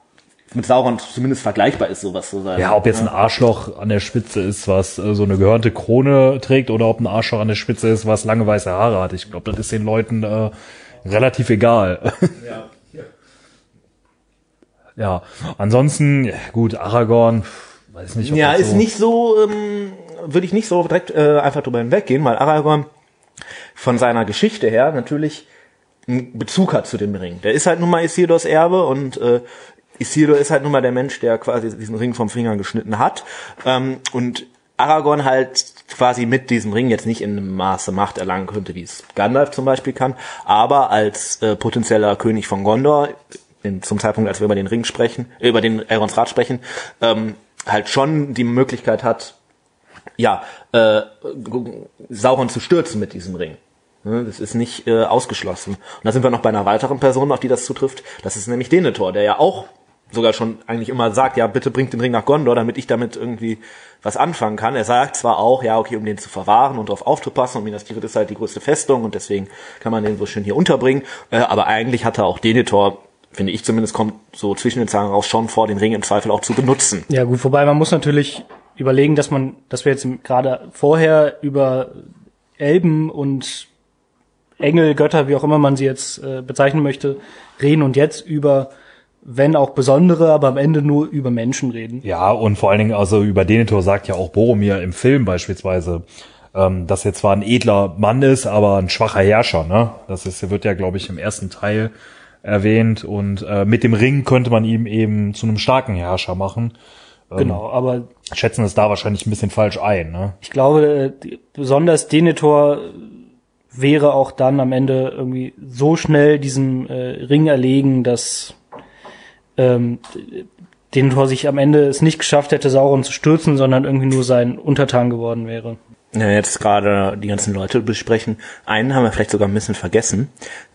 mit Sauron zumindest vergleichbar ist, sowas zu sein. Ja, ob jetzt ein Arschloch an der Spitze ist, was äh, so eine gehörnte Krone trägt, oder ob ein Arschloch an der Spitze ist, was lange weiße Haare hat. Ich glaube, das ist den Leuten äh, relativ egal. [laughs] Ja. ansonsten, ja, gut, Aragorn, weiß nicht. ob Ja, ist so nicht so, ähm, würde ich nicht so direkt äh, einfach drüber hinweggehen, weil Aragorn von seiner Geschichte her natürlich einen Bezug hat zu dem Ring. Der ist halt nun mal Isildurs Erbe und äh, Isildur ist halt nun mal der Mensch, der quasi diesen Ring vom Finger geschnitten hat. Ähm, und Aragorn halt quasi mit diesem Ring jetzt nicht in einem Maße Macht erlangen könnte, wie es Gandalf zum Beispiel kann, aber als äh, potenzieller König von Gondor, in, zum Zeitpunkt, als wir über den Ring sprechen, äh, über den Elrons Rat sprechen, ähm, halt schon die Möglichkeit hat, ja, äh, Sauron zu stürzen mit diesem Ring. Ne, Das ist nicht äh, ausgeschlossen. Und da sind wir noch bei einer weiteren Person, auf die das zutrifft. Das ist nämlich Denethor, der ja auch sogar schon eigentlich immer sagt, ja, bitte bringt den Ring nach Gondor, damit ich damit irgendwie was anfangen kann. Er sagt zwar auch, ja, okay, um den zu verwahren und darauf aufzupassen, und Minas Tirith ist halt die größte Festung und deswegen kann man den so schön hier unterbringen, äh, aber eigentlich hat er auch Denethor, finde ich zumindest, kommt so zwischen den Zeilen raus, schon vor, den Ring im Zweifel auch zu benutzen. Ja gut, wobei man muss natürlich überlegen, dass man, dass wir jetzt gerade vorher über Elben und Engel, Götter, wie auch immer man sie jetzt äh, bezeichnen möchte, reden und jetzt über, wenn auch besondere, aber am Ende nur über Menschen reden. Ja, und vor allen Dingen, also über Denethor sagt ja auch Boromir im Film beispielsweise, ähm, dass er zwar ein edler Mann ist, aber ein schwacher Herrscher. Ne? Das ist, wird ja, glaube ich, im ersten Teil erwähnt. Und äh, mit dem Ring könnte man ihn eben zu einem starken Herrscher machen. Ähm, Genau, aber Schätzen es da wahrscheinlich ein bisschen falsch ein. Ne? ich glaube, äh, besonders Denethor wäre auch dann am Ende irgendwie so schnell diesem äh, Ring erlegen, dass ähm, Denethor sich am Ende es nicht geschafft hätte, Sauron zu stürzen, sondern irgendwie nur sein Untertan geworden wäre. Ja, jetzt gerade die ganzen Leute besprechen. Einen haben wir vielleicht sogar ein bisschen vergessen.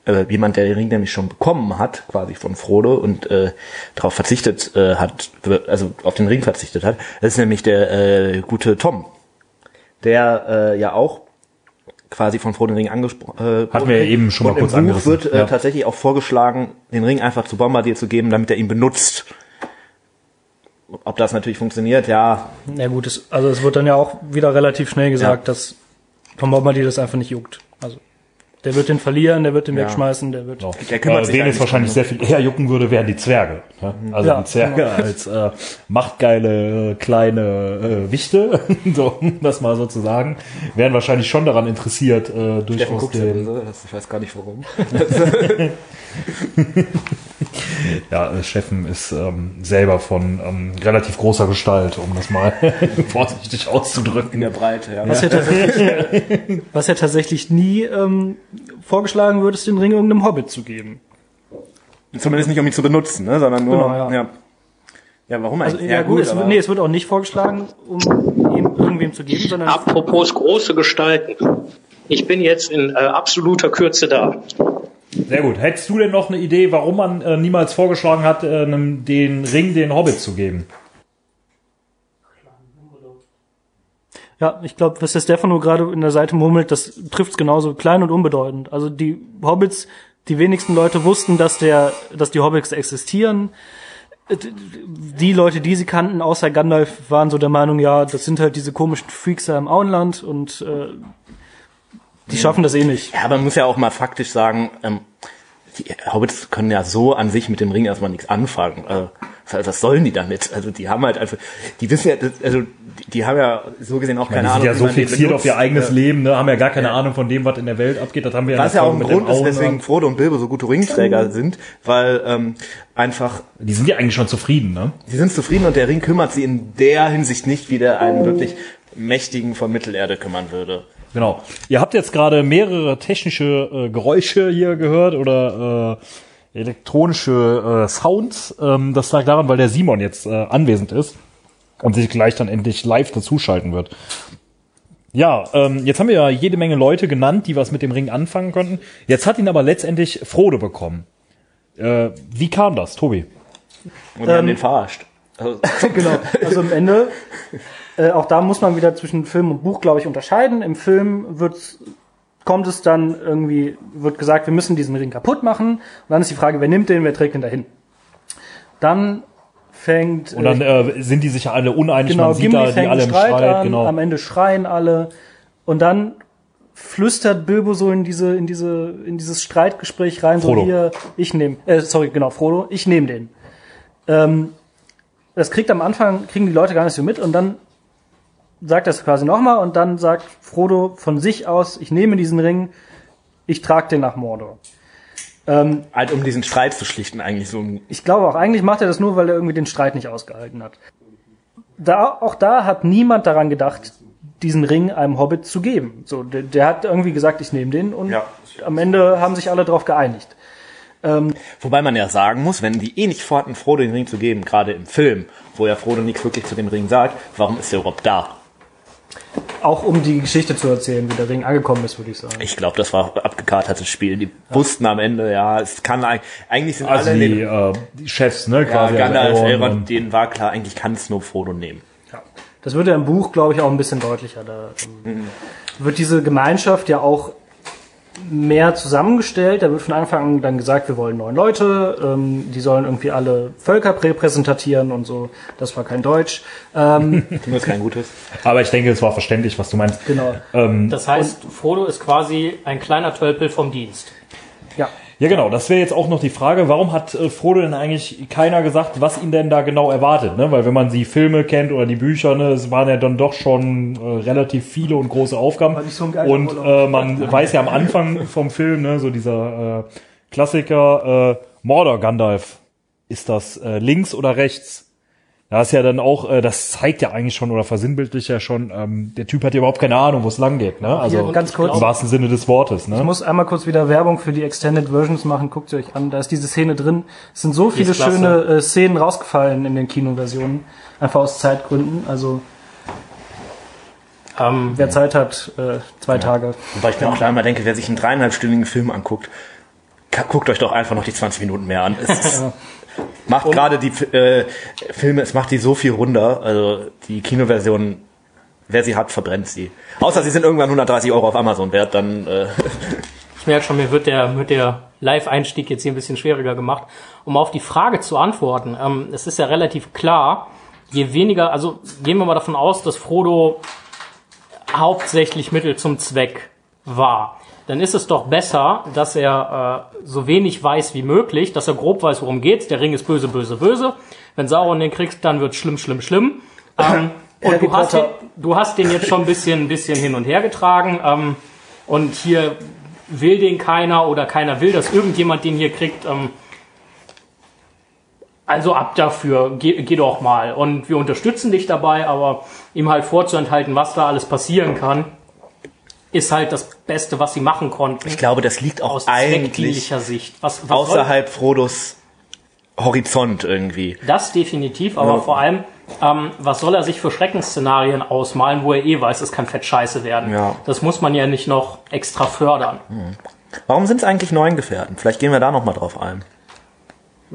Äh, jemand, der den Ring nämlich schon bekommen hat, quasi von Frodo und äh, darauf verzichtet äh, hat, also auf den Ring verzichtet hat. Das ist nämlich der äh, gute Tom, der äh, ja auch quasi von Frodo den Ring angesprochen äh, Hatten wir ja eben schon mal und kurz im Buch wird äh, ja. tatsächlich auch vorgeschlagen, den Ring einfach zu Bombardier zu geben, damit er ihn benutzt. Ob das natürlich funktioniert, ja, Ja gut, es, also es wird dann ja auch wieder relativ schnell gesagt, dass Tom Bombadil das einfach nicht juckt. Der wird den verlieren, der wird den Ja. wegschmeißen, der wird. Genau. Der kümmert äh, sich wen es wahrscheinlich sehr viel eher jucken würde, wären die Zwerge. Ne? Also Ja, die Zwerge als äh, machtgeile äh, kleine äh, Wichte, [laughs] so, um das mal so zu sagen, wären wahrscheinlich schon daran interessiert, äh, durchaus guckt ja den, böse, das- ich weiß gar nicht warum. [laughs] ja, äh, Steffen ist ähm, selber von ähm, relativ großer Gestalt, um das mal [laughs] vorsichtig In auszudrücken. der Breite, ja. Was ja tatsächlich, was ja tatsächlich nie ähm, vorgeschlagen wird, ist den Ring irgendeinem Hobbit zu geben. Zumindest nicht, um ihn zu benutzen, ne, sondern nur, Genau, ja. ja. ja. warum Also, eigentlich? ja, gut, es, aber- wird- nee, es wird auch nicht vorgeschlagen, um ihn irgendwem zu geben, sondern Apropos große Gestalten. Ich bin jetzt in äh, absoluter Kürze da. Sehr gut. Hättest du denn noch eine Idee, warum man äh, niemals vorgeschlagen hat, äh, einem, den Ring den Hobbit zu geben? Ja, ich glaube, was der Stefano gerade in der Seite murmelt, das trifft's genauso klein und unbedeutend. Also die Hobbits, die wenigsten Leute wussten, dass der, dass die Hobbits existieren. Die Leute, die sie kannten, außer Gandalf, waren so der Meinung, ja, das sind halt diese komischen Freaks da im Auenland und äh, die schaffen das eh nicht. Ja, aber man muss ja auch mal faktisch sagen, ähm, die Hobbits können ja so an sich mit dem Ring erstmal nichts anfangen. Also, was was sollen die damit? Also die haben halt einfach, die wissen ja, also die, die haben ja so gesehen auch keine die sind Ahnung. ja so fixiert auf ihr eigenes Ja. Leben, ne? haben ja gar keine Ahnung von dem, was in der Welt abgeht. Das haben wir Was in der ja auch ein Grund ist, weswegen Frodo und Bilbo so gute Ringträger sind, weil ähm, einfach Die sind ja eigentlich schon zufrieden, ne? sie sind zufrieden und der Ring kümmert sie in der Hinsicht nicht, wie der einen wirklich mächtigen von Mittelerde kümmern würde. Genau. Ihr habt jetzt gerade mehrere technische äh, Geräusche hier gehört oder äh, elektronische äh, Sounds. Ähm, das lag daran, weil der Simon jetzt äh, anwesend ist und sich gleich dann endlich live dazuschalten wird. Ja, ähm, jetzt haben wir ja jede Menge Leute genannt, die was mit dem Ring anfangen konnten. Jetzt hat ihn aber letztendlich Frodo bekommen. Äh, wie kam das, Tobi? Und haben Ähm, den verarscht. [laughs] Also, genau. Also am Ende, äh, auch da muss man wieder zwischen Film und Buch, glaube ich, unterscheiden. Im Film wird, kommt es dann irgendwie, wird gesagt, wir müssen diesen Ring kaputt machen. Und dann ist die Frage, wer nimmt den, wer trägt den dahin? Dann fängt Und dann äh, sind die sich ja alle uneinig, genau, man sieht Gimli da die alle im Streit, Streit, an, genau. am Ende schreien alle. Und dann flüstert Bilbo so in diese, in diese, in dieses Streitgespräch rein, Frodo. so hier, ich nehme, äh, sorry, genau, Frodo, ich nehme den. Ähm, das kriegt am Anfang, kriegen die Leute gar nicht so mit und dann sagt er es quasi nochmal und dann sagt Frodo von sich aus, ich nehme diesen Ring, ich trage den nach Mordor. Ähm, halt um diesen Streit zu schlichten, eigentlich so ein ich glaube auch, eigentlich macht er das nur, weil er irgendwie den Streit nicht ausgehalten hat. Da, auch da hat niemand daran gedacht, diesen Ring einem Hobbit zu geben. So, der, der hat irgendwie gesagt, ich nehme den und Ja. am Ende haben sich alle darauf geeinigt. Wobei man ja sagen muss, wenn die eh nicht vorhatten, Frodo den Ring zu geben, gerade im Film, wo ja Frodo nichts wirklich zu dem Ring sagt, warum ist er überhaupt da? Auch um die Geschichte zu erzählen, wie der Ring angekommen ist, würde ich sagen. Ich glaube, das war abgekartetes Spiel. Die wussten am Ende, ja, es kann eig- eigentlich sind Also alle die, den, äh, die Chefs, ne? ja, Quasi Gandalf, also Elrond denen war klar, eigentlich kann es nur Frodo nehmen. Ja. Das wird ja im Buch, glaube ich, auch ein bisschen deutlicher. Da ähm, wird diese Gemeinschaft ja auch mehr zusammengestellt. Da wird von Anfang an dann gesagt, wir wollen neun Leute, ähm, die sollen irgendwie alle Völker repräsentieren und so. Das war kein Deutsch. Ähm, [laughs] Nur ist kein gutes. Aber ich denke, es war verständlich, was du meinst. genau. Das heißt, Frodo ist quasi ein kleiner Tölpel vom Dienst. Ja. Ja, genau. Das wäre jetzt auch noch die Frage, warum hat äh, Frodo denn eigentlich keiner gesagt, was ihn denn da genau erwartet? Ne? Weil wenn man die Filme kennt oder die Bücher, ne, es waren ja dann doch schon äh, relativ viele und große Aufgaben. so und äh, man weiß ja am Anfang vom Film, ne, so dieser äh, Klassiker, äh, Mordor Gandalf, ist das äh, links oder rechts? Da ist ja dann auch, äh, das zeigt ja eigentlich schon oder versinnbildlich ja schon, ähm, der Typ hat ja überhaupt keine Ahnung, wo es lang geht. Ne? Also Hier ganz kurz. im wahrsten Sinne des Wortes. Ne? Ich muss einmal kurz wieder Werbung für die Extended Versions machen. Guckt sie euch an. Da ist diese Szene drin. Es sind so viele schöne äh, Szenen rausgefallen in den Kinoversionen. Einfach aus Zeitgründen. Also Ähm, wer Zeit hat, äh, zwei Tage. Wobei ich mir auch da immer denke, wer sich einen dreieinhalbstündigen Film anguckt, guckt euch doch einfach noch die 20 Minuten mehr an. Es ist, [laughs] macht gerade die äh, Filme, es macht die so viel runder. Also die Kinoversion, wer sie hat, verbrennt sie. Außer sie sind irgendwann 130 Euro auf Amazon wert, dann äh, [laughs] Ich merke schon, mir wird der, wird der Live-Einstieg jetzt hier ein bisschen schwieriger gemacht. Um auf die Frage zu antworten, ähm, es ist ja relativ klar, je weniger, also gehen wir mal davon aus, dass Frodo hauptsächlich Mittel zum Zweck war. Dann ist es doch besser, dass er äh, so wenig weiß wie möglich, dass er grob weiß, worum geht's. Der Ring ist böse, böse, böse. Wenn Sauron den kriegst, dann wird's schlimm, schlimm, schlimm. Ähm, [coughs] und du hast, den, du hast den jetzt schon ein bisschen, ein bisschen hin und her getragen. Ähm, und hier will den keiner oder keiner will, dass irgendjemand den hier kriegt. Ähm, also ab dafür, geh, geh doch mal. Und wir unterstützen dich dabei, aber ihm halt vorzuenthalten, was da alles passieren kann, ist halt das Beste, was sie machen konnten. ich glaube, das liegt auch aus eigentlich Sicht. Was, was soll, außerhalb Frodos Horizont irgendwie. das definitiv, aber Ja. vor allem, ähm, was soll er sich für Schreckensszenarien ausmalen, wo er eh weiß, es kann fett scheiße werden. Ja. Das muss man ja nicht noch extra fördern. Warum sind es eigentlich neun Gefährten? Vielleicht gehen wir da noch mal drauf ein.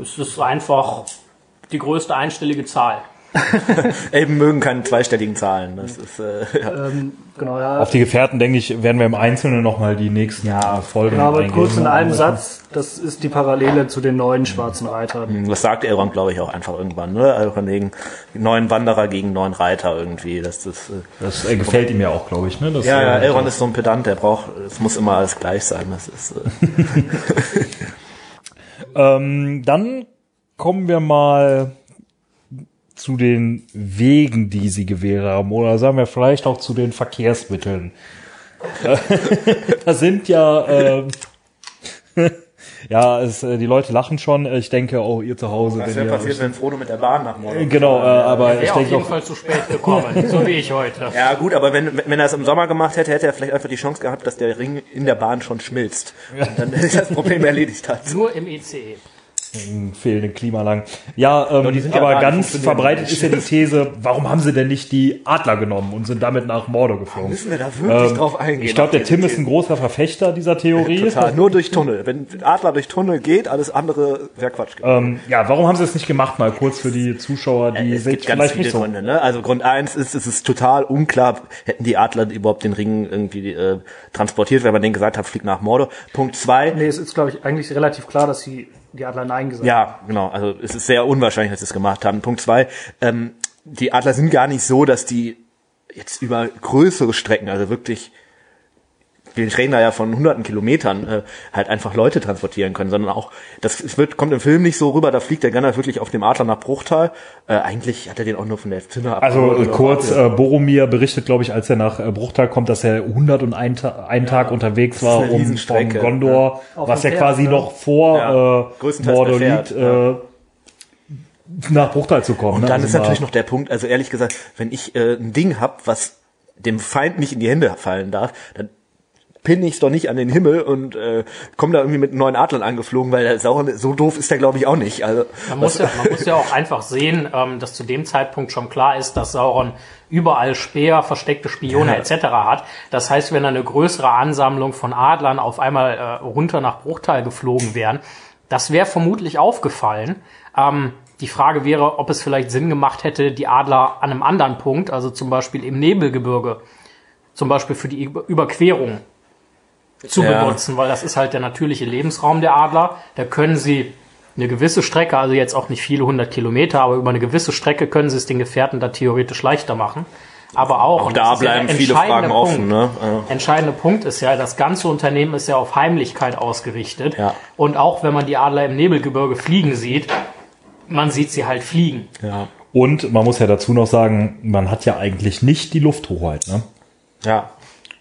Es ist einfach die größte einstellige Zahl. [laughs] Elben mögen keine zweistelligen Zahlen. Das ist äh, ja. Ähm, genau, ja. Auf die Gefährten, denke ich, werden wir im Einzelnen nochmal die nächsten Folgen Genau, aber kurz in ne? einem Satz, das ist die Parallele zu den neuen schwarzen Reitern. Das sagt Elrond, glaube ich, auch einfach irgendwann. Ne? Also von wegen neun Wanderer gegen neun Reiter irgendwie. Das ist, äh, Das äh, gefällt ihm ja auch, glaube ich. Ne? Das, ja, ja, äh, Elrond ist so ein Pedant, der braucht, es muss immer alles gleich sein. Das ist, äh, [laughs] Ähm, dann kommen wir mal zu den Wegen, die sie gewählt haben, oder sagen wir vielleicht auch zu den Verkehrsmitteln. [laughs] da sind ja, ähm, [laughs] ja, es, äh, die Leute lachen schon. Ich denke, auch ihr zu Hause. Was wäre passiert, wenn Frodo mit der Bahn nach Mordor Genau, äh, aber ich Wäre auf denke jeden auch, Fall zu spät gekommen, [laughs] so wie ich heute. Ja gut, aber wenn, wenn er es im Sommer gemacht hätte, hätte er vielleicht einfach die Chance gehabt, dass der Ring in der Bahn schon schmilzt. Und dann ist das Problem erledigt halt. Nur im ICE. Fehlenden Klimalang. Ja, ähm, die sind ja aber nicht ganz verbreitet ist ja die These, warum haben sie denn nicht die Adler genommen und sind damit nach Mordor geflogen? Müssen wir da wirklich Ähm, drauf eingehen? Ich glaube, der Tim ist ein großer Verfechter dieser Theorie. Total, nur durch Tunnel. Wenn Adler durch Tunnel geht, alles andere wäre Quatsch. Ähm, ja, warum haben sie es nicht gemacht? Mal kurz für die Zuschauer, die es sich gibt ganz vielleicht viele nicht so. Gründe. Ne? Also Grund eins ist, es ist total unklar, hätten die Adler überhaupt den Ring irgendwie äh, transportiert, wenn man denen gesagt hat, flieg nach Mordor. Punkt zwei, Nee, es ist, glaube ich, eigentlich relativ klar, dass sie die Adler Nein gesagt. Ja, genau. Also es ist sehr unwahrscheinlich, dass sie es gemacht haben. Punkt zwei, ähm, die Adler sind gar nicht so, dass die jetzt über größere Strecken, also wirklich, wir reden da ja von hunderten Kilometern, äh, halt einfach Leute transportieren können, sondern auch, das wird, kommt im Film nicht so rüber, da fliegt der Gandalf wirklich auf dem Adler nach Bruchtal. Äh, eigentlich hat er den auch nur von der Zinne Also abgeholt äh, oder kurz, äh, Boromir berichtet, glaube ich, als er nach äh, Bruchtal kommt, dass er 101 Ta einen Tag unterwegs war, um von Gondor, Auf was ja Pferd, quasi ne? noch vor Ja, äh, Mordor liegt, äh, nach Bruchtal zu kommen. Und ne? dann Also ist natürlich noch der Punkt, also ehrlich gesagt, wenn ich äh, ein Ding hab, was dem Feind nicht in die Hände fallen darf, dann pinne ich doch nicht an den Himmel und äh, komme da irgendwie mit neuen Adlern angeflogen, weil der Sauron, so doof ist der glaube ich auch nicht. Also Man muss, ja, man muss ja auch einfach sehen, ähm, dass zu dem Zeitpunkt schon klar ist, dass Sauron überall Speer, versteckte Spione etc. hat. Das heißt, wenn eine größere Ansammlung von Adlern auf einmal äh, runter nach Bruchtal geflogen wären, das wäre vermutlich aufgefallen. Ähm, die Frage wäre, ob es vielleicht Sinn gemacht hätte, die Adler an einem anderen Punkt, also zum Beispiel im Nebelgebirge, zum Beispiel für die Über- Überquerung zu Ja. benutzen, weil das ist halt der natürliche Lebensraum der Adler. Da können sie eine gewisse Strecke, also jetzt auch nicht viele hundert Kilometer, aber über eine gewisse Strecke können sie es den Gefährten da theoretisch leichter machen. Aber auch, auch und da ja bleiben der viele entscheidende Fragen offen. Punkt. Ne? Ja. Entscheidende Punkt ist ja, das ganze Unternehmen ist ja auf Heimlichkeit ausgerichtet. Ja. Und auch wenn man die Adler im Nebelgebirge fliegen sieht, man sieht sie halt fliegen. Ja. Und man muss ja dazu noch sagen, man hat ja eigentlich nicht die Lufthoheit. Ne? ja,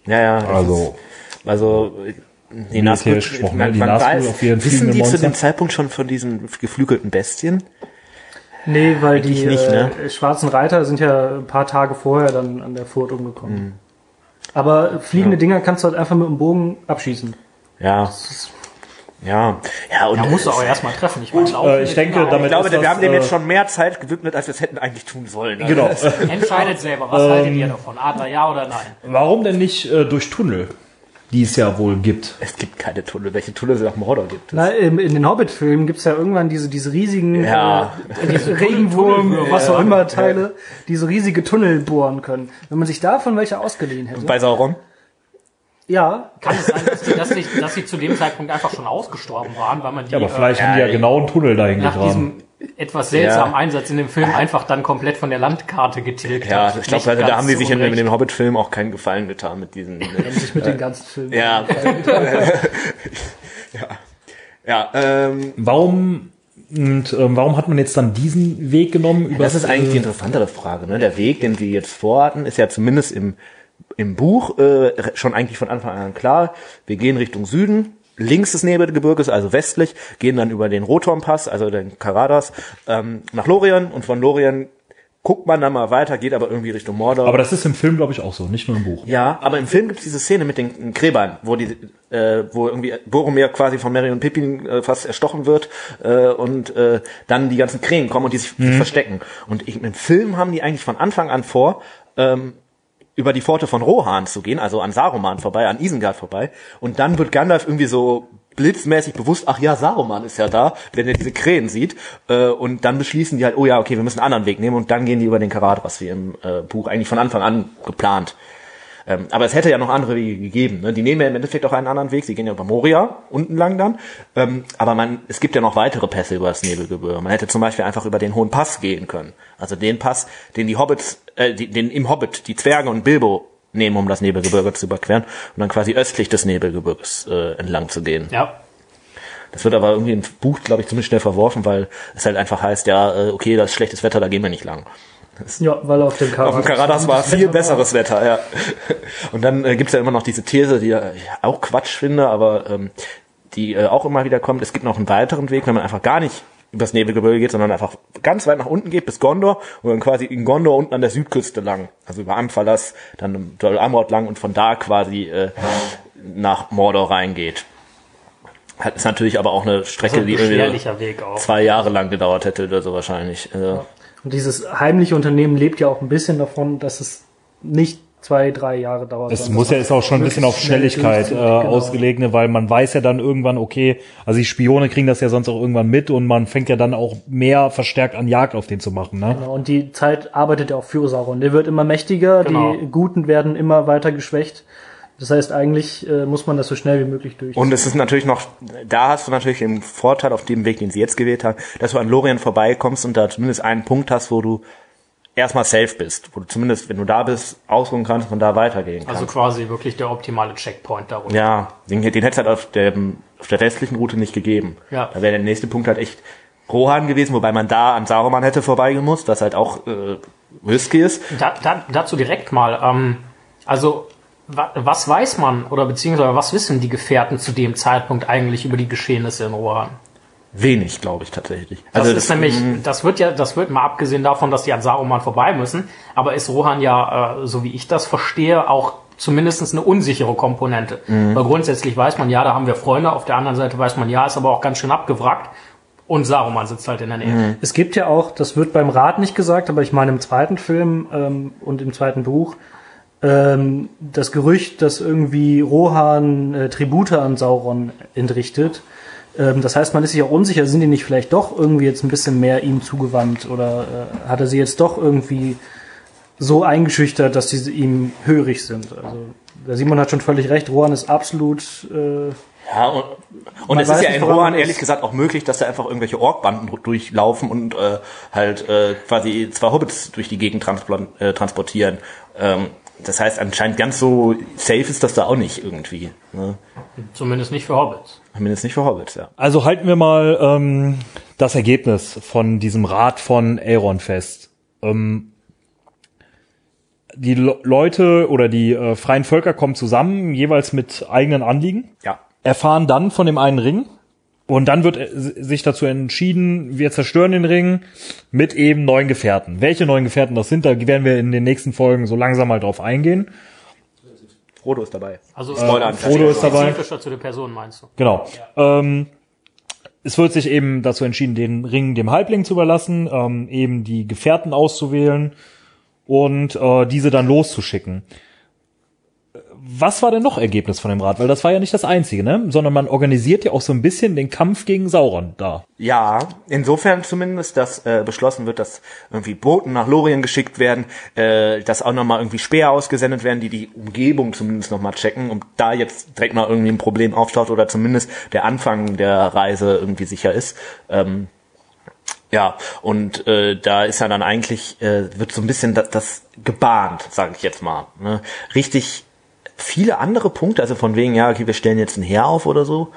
ja, ja. Also ist, also die Nazgûl, gesprochen, man? Die man weiß, auf jeden wissen die zu dem. Zeitpunkt schon von diesen geflügelten Bestien? Nee, weil die Eigentlich nicht, ne? äh, schwarzen Reiter sind ja ein paar Tage vorher dann an der Furt umgekommen. Mhm. Aber fliegende Dinger kannst du halt einfach mit dem Bogen abschießen. Ja. Ja, ja, und Da musst du auch erstmal treffen. Ich, meine, äh, ich denke, damit ich glaube, ist wir das, haben dem äh, jetzt schon mehr Zeit gewidmet, als wir es hätten eigentlich tun sollen. Also Genau. das- [laughs] Entscheidet selber. Was haltet ihr davon? Adler ja oder nein? Warum denn nicht äh, durch Tunnel, die es ja wohl gibt? Es gibt keine Tunnel. Welche Tunnel es nach Mordor gibt es? Na, in, in den Hobbit-Filmen gibt's ja irgendwann diese, diese riesigen Ja. äh, [laughs] diese Regenwurm, was auch immer Teile, die so riesige Tunnel bohren können. Wenn man sich davon welche ausgeliehen hätte. Bei Sauron? Ja, Kann es sein, dass die, dass, sie, dass sie zu dem Zeitpunkt einfach schon ausgestorben waren, weil man die Ja, aber vielleicht äh, haben die ja genau einen Tunnel dahin nach gegraben. Etwas seltsamen Ja. Einsatz in dem Film einfach dann komplett von der Landkarte getilgt Ja, hat. ich glaube, also, da haben die sich in, in Unrecht. dem Hobbit-Film auch keinen Gefallen getan mit diesen. [laughs] äh, sich mit den ganzen Filmen. ja. [laughs] ja. Ja, ähm, Warum und ähm, warum hat man jetzt dann diesen Weg genommen? Über das ist eigentlich die interessantere Frage. Ne? Der Weg, den wir jetzt vorhatten, ist ja zumindest im, im Buch äh, schon eigentlich von Anfang an klar. Wir gehen Richtung Süden, links des Nebelgebirges, also westlich, gehen dann über den Rotormpass, also den Karadas, ähm, nach Lorien und von Lorien guckt man dann mal weiter, geht aber irgendwie Richtung Mordor. aber das ist im Film, glaube ich, auch so, nicht nur im Buch. Ja, aber im Film gibt es diese Szene mit den Gräbern, wo die, äh, wo irgendwie Boromir quasi von Merry und Pippin äh, fast erstochen wird äh, und äh, dann die ganzen Krähen kommen und die sich, sich verstecken. Und ich, im Film haben die eigentlich von Anfang an vor, ähm, über die Pforte von Rohan zu gehen, also an Saruman vorbei, an Isengard vorbei. Und dann wird Gandalf irgendwie so blitzmäßig bewusst, ach ja, Saruman ist ja da, wenn er diese Krähen sieht. Äh, und dann beschließen die halt, oh ja, okay, wir müssen einen anderen Weg nehmen. Und dann gehen die über den Karat, was wir im äh, Buch eigentlich von Anfang an geplant. Ähm, aber es hätte ja noch andere Wege gegeben. Ne? Die nehmen ja im Endeffekt auch einen anderen Weg. Sie gehen ja über Moria unten lang dann. Ähm, aber man, es gibt ja noch weitere Pässe über das Nebelgebirge. Man hätte zum Beispiel einfach über den Hohen Pass gehen können. Also den Pass, den die Hobbits, äh, die, den im Hobbit die Zwerge und Bilbo nehmen, um das Nebelgebirge zu überqueren und dann quasi östlich des Nebelgebirges äh, entlang zu gehen. Ja, Das wird aber irgendwie im Buch, glaube ich, ziemlich schnell verworfen, weil es halt einfach heißt, ja, äh, okay, das ist schlechtes Wetter, da gehen wir nicht lang. Ja, weil auf dem Auf dem Karadas war viel besseres Wetter, ja. Und dann äh, gibt's ja immer noch diese These, die ich auch Quatsch finde, aber ähm, die äh, auch immer wieder kommt. Es gibt noch einen weiteren Weg, wenn man einfach gar nicht übers Nebelgebirge geht, sondern einfach ganz weit nach unten geht bis Gondor und dann quasi in Gondor unten an der Südküste lang, also über Amphalas, dann Dol Amroth lang und von da quasi äh, nach Mordor reingeht. Hat ist natürlich aber auch eine Strecke, Also ein die irgendwie zwei Jahre lang gedauert hätte oder so wahrscheinlich. Also, Und dieses heimliche Unternehmen lebt ja auch ein bisschen davon, dass es nicht zwei, drei Jahre dauert. Es muss ja ist auch schon ein bisschen auf Schnelligkeit äh. Genau. ausgelegt, ne, weil man weiß ja dann irgendwann, okay, also die Spione kriegen das ja sonst auch irgendwann mit und man fängt ja dann auch mehr verstärkt an Jagd auf den zu machen, ne? Genau, Und die Zeit arbeitet ja auch für Sauron. Der wird immer mächtiger, Genau. die Guten werden immer weiter geschwächt. Das heißt, eigentlich äh, muss man das so schnell wie möglich durch. Und es ist natürlich noch, da hast du natürlich den Vorteil auf dem Weg, den sie jetzt gewählt haben, dass du an Lorien vorbeikommst und da zumindest einen Punkt hast, wo du erstmal safe bist, wo du zumindest, wenn du da bist, ausruhen kannst und da weitergehen kannst. Also quasi wirklich der optimale Checkpoint darunter. ja, den, den hätte es halt auf der, auf der restlichen Route nicht gegeben. Ja. Da wäre der nächste Punkt halt echt Rohan gewesen, wobei man da an Saruman hätte vorbeigemusst, was halt auch äh, risky ist. Da, da, dazu direkt mal. Ähm, also was weiß man oder beziehungsweise was wissen die Gefährten zu dem Zeitpunkt eigentlich über die Geschehnisse in Rohan? Wenig, glaube ich tatsächlich. Das Also ist nämlich, mh, das wird ja, das wird mal abgesehen davon, dass die an Saruman vorbei müssen, aber ist Rohan ja, äh, so wie ich das verstehe, auch zumindest eine unsichere Komponente. Weil grundsätzlich weiß man, ja, da haben wir Freunde, auf der anderen Seite weiß man, ja, ist aber auch ganz schön abgewrackt und Saruman sitzt halt in der Nähe. Es gibt ja auch, das wird beim Rat nicht gesagt, aber ich meine im zweiten Film ähm, und im zweiten Buch, ähm, das Gerücht, dass irgendwie Rohan äh, Tribute an Sauron entrichtet. Ähm, das heißt, man ist sich auch unsicher, sind die nicht vielleicht doch irgendwie jetzt ein bisschen mehr ihm zugewandt oder äh, hat er sie jetzt doch irgendwie so eingeschüchtert, dass sie ihm hörig sind. Also der Simon hat schon völlig recht, Rohan ist absolut äh, Ja, und, und es ist ja in Rohan ehrlich gesagt auch möglich, dass da einfach irgendwelche Orkbanden durchlaufen und äh, halt äh, quasi zwei Hobbits durch die Gegend transplan- äh, transportieren. Ähm, das heißt, anscheinend ganz so safe ist das da auch nicht irgendwie. Ne? Zumindest nicht für Hobbits. Zumindest nicht für Hobbits, ja. Also halten wir mal ähm, das Ergebnis von diesem Rat von Elrond fest. Ähm, die Le Leute oder die äh, freien Völker kommen zusammen, jeweils mit eigenen Anliegen, Ja. erfahren dann von dem einen Ring und dann wird äh, sich dazu entschieden, wir zerstören den Ring mit eben neuen Gefährten. Welche neuen Gefährten das sind, da werden wir in den nächsten Folgen so langsam mal drauf eingehen. Frodo ist dabei. Also Spoiler an Frodo ist dabei. zu der Person meinst du? Genau. Ähm, es wird sich eben dazu entschieden, den Ring dem Halbling zu überlassen, ähm, eben die Gefährten auszuwählen und äh, diese dann loszuschicken. Was war denn noch Ergebnis von dem Rat? Weil das war ja nicht das einzige, ne? Sondern man organisiert ja auch so ein bisschen den Kampf gegen Sauron da. Ja, insofern zumindest, dass äh, beschlossen wird, dass irgendwie Boten nach Lorien geschickt werden, äh, dass auch nochmal irgendwie Speer ausgesendet werden, die die Umgebung zumindest nochmal checken, um da jetzt direkt mal irgendwie ein Problem auftaucht oder zumindest der Anfang der Reise irgendwie sicher ist. Ähm, ja, und äh, da ist ja dann eigentlich, äh, wird so ein bisschen das, das gebahnt, sage ich jetzt mal. Ne? Richtig viele andere Punkte, also von wegen, ja, okay, wir stellen jetzt ein Heer auf oder so,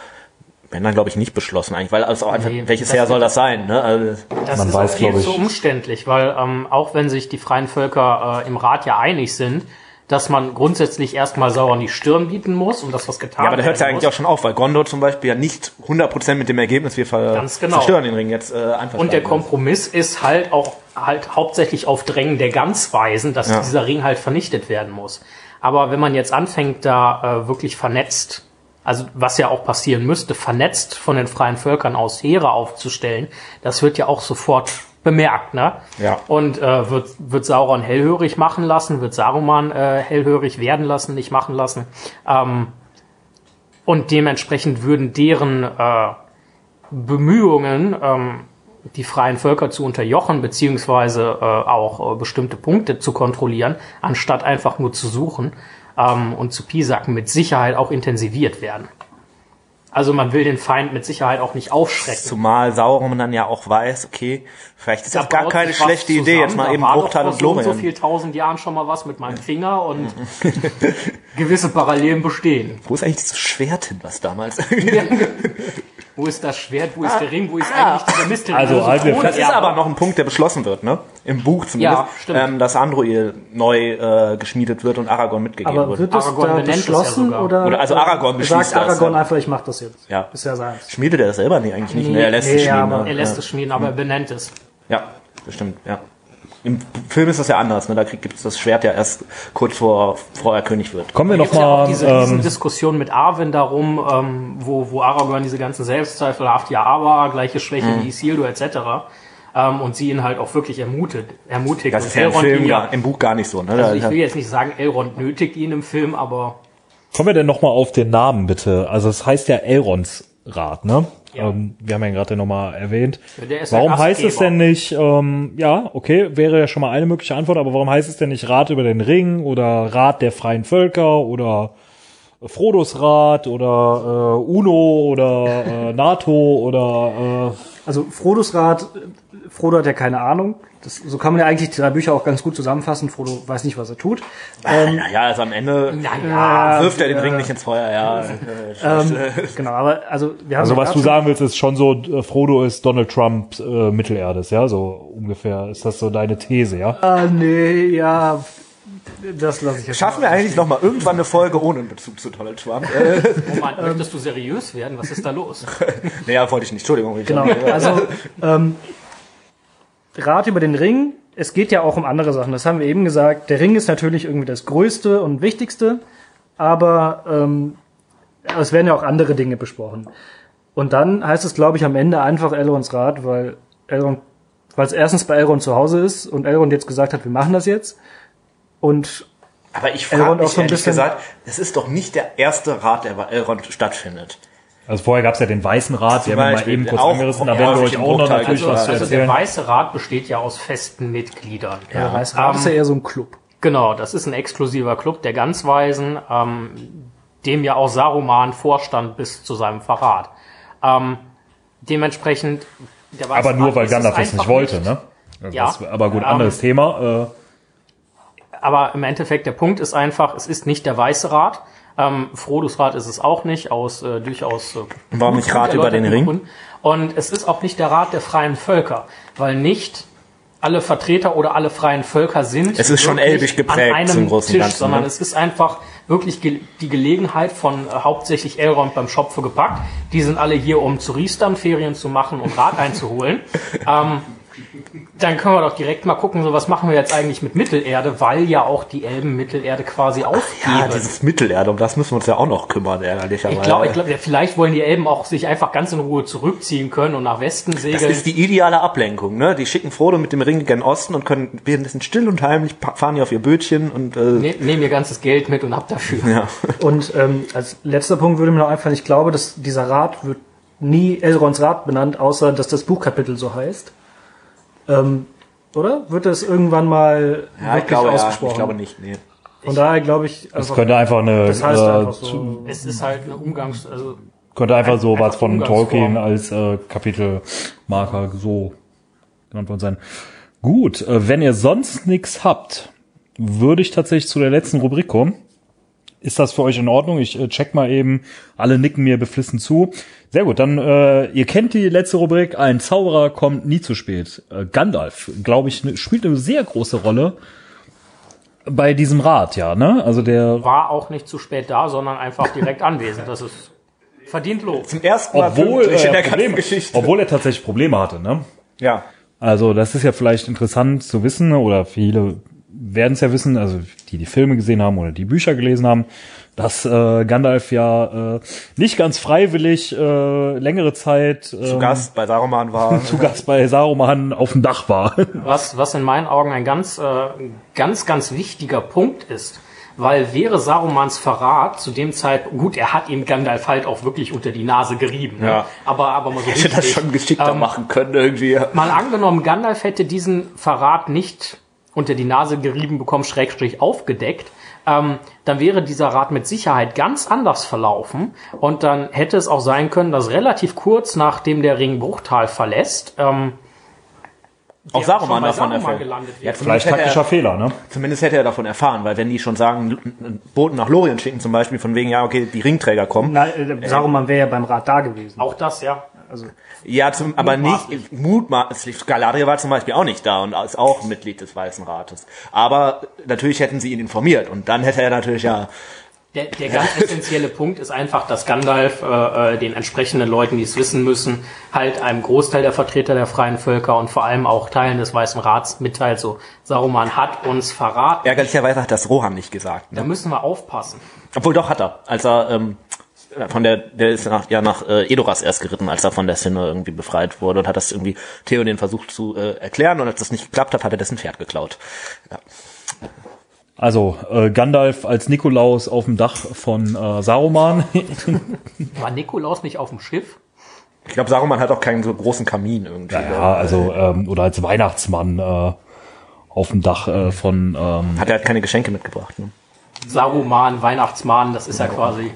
werden dann, glaube ich, nicht beschlossen eigentlich, weil also auch einfach, Nee, welches Heer soll das sein? Ne? Also, Das Man ist weiß, auch viel glaub ich- zu umständlich, weil ähm, auch wenn sich die freien Völker äh, im Rat ja einig sind, dass man grundsätzlich erstmal Sauron die Stirn bieten muss und das was getan ja, aber da hört ja eigentlich auch schon auf, weil Gondor zum Beispiel ja nicht 100% mit dem Ergebnis, wir ver Ganz genau. zerstören den Ring jetzt äh, einfach. Und der Kompromiss ist halt auch halt hauptsächlich auf Drängen der Ganzweisen, dass Ja. dieser Ring halt vernichtet werden muss. Aber wenn man jetzt anfängt, da äh, wirklich vernetzt, also was ja auch passieren müsste, vernetzt von den freien Völkern aus Heere aufzustellen, das wird ja auch sofort bemerkt, ne? Ja. Und äh, wird, wird Sauron hellhörig machen lassen, wird Saruman äh, hellhörig werden lassen, nicht machen lassen. Ähm, und dementsprechend würden deren äh, Bemühungen, ähm, die freien Völker zu unterjochen, beziehungsweise äh, auch äh, bestimmte Punkte zu kontrollieren, anstatt einfach nur zu suchen ähm, und zu piesacken, mit Sicherheit auch intensiviert werden. Also man will den Feind mit Sicherheit auch nicht aufschrecken. Zumal Sauron dann ja auch weiß, okay, vielleicht ist Da das gar keine schlechte Idee, jetzt zusammen, mal eben vor und so und so Lorien. viel tausend Jahren schon mal was mit meinem Finger und [laughs] gewisse Parallelen bestehen. Wo ist eigentlich dieses Schwert hin, was damals? [laughs] Wo ist das Schwert? Wo ist der Ring? Wo ist eigentlich dieser Mist? Also, halt wir Das ist aber noch ein Punkt, der beschlossen wird, ne? Im Buch zumindest, Ja, stimmt. ähm, dass Android neu äh, geschmiedet wird und Aragorn mitgegeben Aber wird. wird das Aragorn da ja beschlossen sogar. oder, Oder also Aragorn sagt beschließt das, Aragorn ja. einfach, ich mach das jetzt. Ja. Ist ja seins. Schmiedet er das selber? Nee, eigentlich nicht. Nee, Nee, er lässt nee, es ja, schmieden. aber ne? Er lässt es schmieden, aber er benennt es. Ja, bestimmt, ja. Im Film ist das ja anders, ne? Da gibt es das Schwert ja erst kurz vor, vor er König wird. Kommen wir Da noch gibt's ja auch diese ähm, Riesendiskussion mit Arwen darum, ähm, wo, wo Aragorn diese ganzen Selbstzweifel haft, ja, aber gleiche Schwäche Mhm. wie Isildur etc. Ähm, und sie ihn halt auch wirklich ermutigt. ermutigt. Das Und ist ja im Elrond Film, ja, im Buch gar nicht so, ne? Also ich will jetzt nicht sagen, Elrond nötigt ihn im Film, aber Kommen wir denn noch mal auf den Namen bitte? Also es heißt ja Elrons Rat, ne? Ja. Ähm, wir haben ja gerade nochmal erwähnt. Der warum heißt es Gastgeber. denn nicht, ähm, ja, okay, wäre ja schon mal eine mögliche Antwort, aber warum heißt es denn nicht Rat über den Ring oder Rat der freien Völker oder Frodos Rat oder äh, UNO oder äh, [laughs] NATO oder Also Frodos Rat, äh, Frodo hat ja keine Ahnung. Das, so kann man ja eigentlich die drei Bücher auch ganz gut zusammenfassen. Frodo weiß nicht, was er tut. Ähm, Naja, also am Ende naja, wirft er den Ring nicht ins Feuer, ja. [laughs] ähm, genau, aber also wir haben also was du sagen willst, ist schon so, äh, Frodo ist Donald Trump äh, Mittelerdes, ja, so ungefähr. Ist das so deine These, ja? Ah, nee, ja, das lasse ich jetzt. Schaffen wir eigentlich noch mal irgendwann eine Folge ohne einen Bezug zu Donald Trump? [laughs] Äh, Moment, möchtest du seriös werden? Was ist da los? [laughs] naja, wollte ich nicht. Entschuldigung. Ich Genau, also ähm, Rat über den Ring. Es geht ja auch um andere Sachen. Das haben wir eben gesagt. Der Ring ist natürlich irgendwie das Größte und Wichtigste, aber ähm, es werden ja auch andere Dinge besprochen. Und dann heißt es, glaube ich, am Ende einfach Elrons Rat, weil Elrond, weil es erstens bei Elrond zu Hause ist und Elrond jetzt gesagt hat, wir machen das jetzt. Und Aber ich frage mich so ein ehrlich bisschen- gesagt, es ist doch nicht der erste Rat, der bei Elrond stattfindet. Also vorher gab's ja den Weißen Rat, den haben wir mal eben kurz auch- angerissen, da ja, werden wir euch auch noch natürlich gesagt. was zu Also der. Weiße Rat besteht ja aus festen Mitgliedern. der Weiße Rat ist ja eher so ein Club. Genau, das ist ein exklusiver Club der Ganzweisen, ähm, dem ja auch Saruman vorstand bis zu seinem Verrat. Ähm, dementsprechend, der Weiße Aber nur Rat weil es Gandalf das nicht wollte, nicht. ne? Also Ja. das, aber gut, Ähm, anderes Thema. Äh, Aber im Endeffekt, der Punkt ist einfach, es ist nicht der Weiße Rat. Ähm, Frodos Rat ist es auch nicht, aus äh, durchaus äh, Warum nicht Rat über den Ring? Gründen. Und es ist auch nicht der Rat der freien Völker, weil nicht alle Vertreter oder alle freien Völker sind. Es ist schon elbisch geprägt an einem zum großen Tisch, Ganzen, sondern ne? es ist einfach wirklich ge die Gelegenheit von äh, hauptsächlich Elrond beim Schopfe gepackt. Die sind alle hier, um zu Riestern Ferien zu machen und Rat einzuholen. [laughs] ähm, dann können wir doch direkt mal gucken, so was machen wir jetzt eigentlich mit Mittelerde, weil ja auch die Elben Mittelerde quasi aufgeben. Ja, dieses Mittelerde, um das müssen wir uns ja auch noch kümmern, ärgerlicherweise. ich glaube, ich glaub, ja, vielleicht wollen die Elben auch sich einfach ganz in Ruhe zurückziehen können und nach Westen das segeln. ist die ideale Ablenkung, ne? Die schicken Frodo mit dem Ring gen Osten und können währenddessen still und heimlich fahren die auf ihr Bötchen und äh, Ne, Nehmen ihr ganzes Geld mit und habt dafür. ja. Und ähm, als letzter Punkt würde mir noch einfallen, ich glaube, dass dieser Rat wird nie Elrons Rat benannt, außer dass das Buchkapitel so heißt. Ähm, oder? Wird das irgendwann mal Ja, ich wirklich glaube, ja, ausgesprochen? ich glaube nicht, nee. Von daher glaube ich, das einfach, könnte einfach eine, das heißt äh, einfach so. Es ist halt eine Umgangs-, also könnte einfach so Einfach was von. Tolkien als äh, Kapitelmarker so genannt worden sein. Gut, äh, wenn ihr sonst nichts habt, würde ich tatsächlich zu der letzten Rubrik kommen. Ist das für euch in Ordnung? Ich äh, check mal eben. Alle nicken mir beflissen zu. Sehr gut, dann äh, ihr kennt die letzte Rubrik. Ein Zauberer kommt nie zu spät. Äh, Gandalf, glaube ich, ne- spielt eine sehr große Rolle bei diesem Rat, ja. Ne? Also der war auch nicht zu spät da, sondern einfach direkt anwesend. Das ist verdient Lob. Zum ersten Mal obwohl, pünktlich in äh, der ganzen Probleme, Geschichte. obwohl er tatsächlich Probleme hatte, ne? ja. Also das ist ja vielleicht interessant zu wissen oder viele werden es ja wissen, also die die Filme gesehen haben oder die Bücher gelesen haben, dass äh, Gandalf ja äh, nicht ganz freiwillig äh, längere Zeit Zu ähm, Gast bei Saruman war. [laughs] zu Gast bei Saruman auf dem Dach war. [laughs] Was, was in meinen Augen ein ganz, äh, ganz, ganz wichtiger Punkt ist. Weil wäre Sarumans Verrat zu dem Zeitpunkt, gut, er hat ihm Gandalf halt auch wirklich unter die Nase gerieben. Ne? Ja. Aber, aber mal so [laughs] Hätte das richtig. schon geschickter Ähm, machen können irgendwie. Mal angenommen, Gandalf hätte diesen Verrat nicht unter die Nase gerieben bekommen, Schrägstrich aufgedeckt, ähm, dann wäre dieser Rat mit Sicherheit ganz anders verlaufen und dann hätte es auch sein können, dass relativ kurz nachdem der Ring Bruchtal verlässt, ähm, auch Saruman davon Saruman erfährt. gelandet Ja, Vielleicht taktischer er, Fehler, ne? zumindest hätte er davon erfahren, weil wenn die schon sagen, einen Boten nach Lorien schicken zum Beispiel, von wegen, ja, okay, die Ringträger kommen. Na, äh, Saruman wäre ja beim Rat da gewesen. Auch das, ja. Also, Ja, zum, aber nicht, mutmaßlich, Galadriel war zum Beispiel auch nicht da und ist auch Mitglied des Weißen Rates. Aber natürlich hätten sie ihn informiert und dann hätte er natürlich ja, Der, der ganz [laughs] essentielle Punkt ist einfach, dass Gandalf äh, äh, den entsprechenden Leuten, die es wissen müssen, halt einem Großteil der Vertreter der freien Völker und vor allem auch Teilen des Weißen Rats mitteilt, so Saruman hat uns verraten. ärgerlicherweise hat das Rohan nicht gesagt. Da Ne? müssen wir aufpassen. Obwohl doch hat er, als er ähm, von der, der ist nach, ja nach äh, Edoras erst geritten, als er von der Sinne irgendwie befreit wurde und hat das irgendwie Theoden versucht zu äh, erklären und als das nicht geklappt hat, hat er dessen Pferd geklaut. Ja. Also äh, Gandalf als Nikolaus auf dem Dach von äh, Saruman. [laughs] War Nikolaus nicht auf dem Schiff? Ich glaube, Saruman hat auch keinen so großen Kamin irgendwie. ja, also ähm, oder als Weihnachtsmann äh, auf dem Dach äh, von ähm, Hat er halt keine Geschenke mitgebracht. Ne? Saruman, Weihnachtsmann, das ist ja quasi.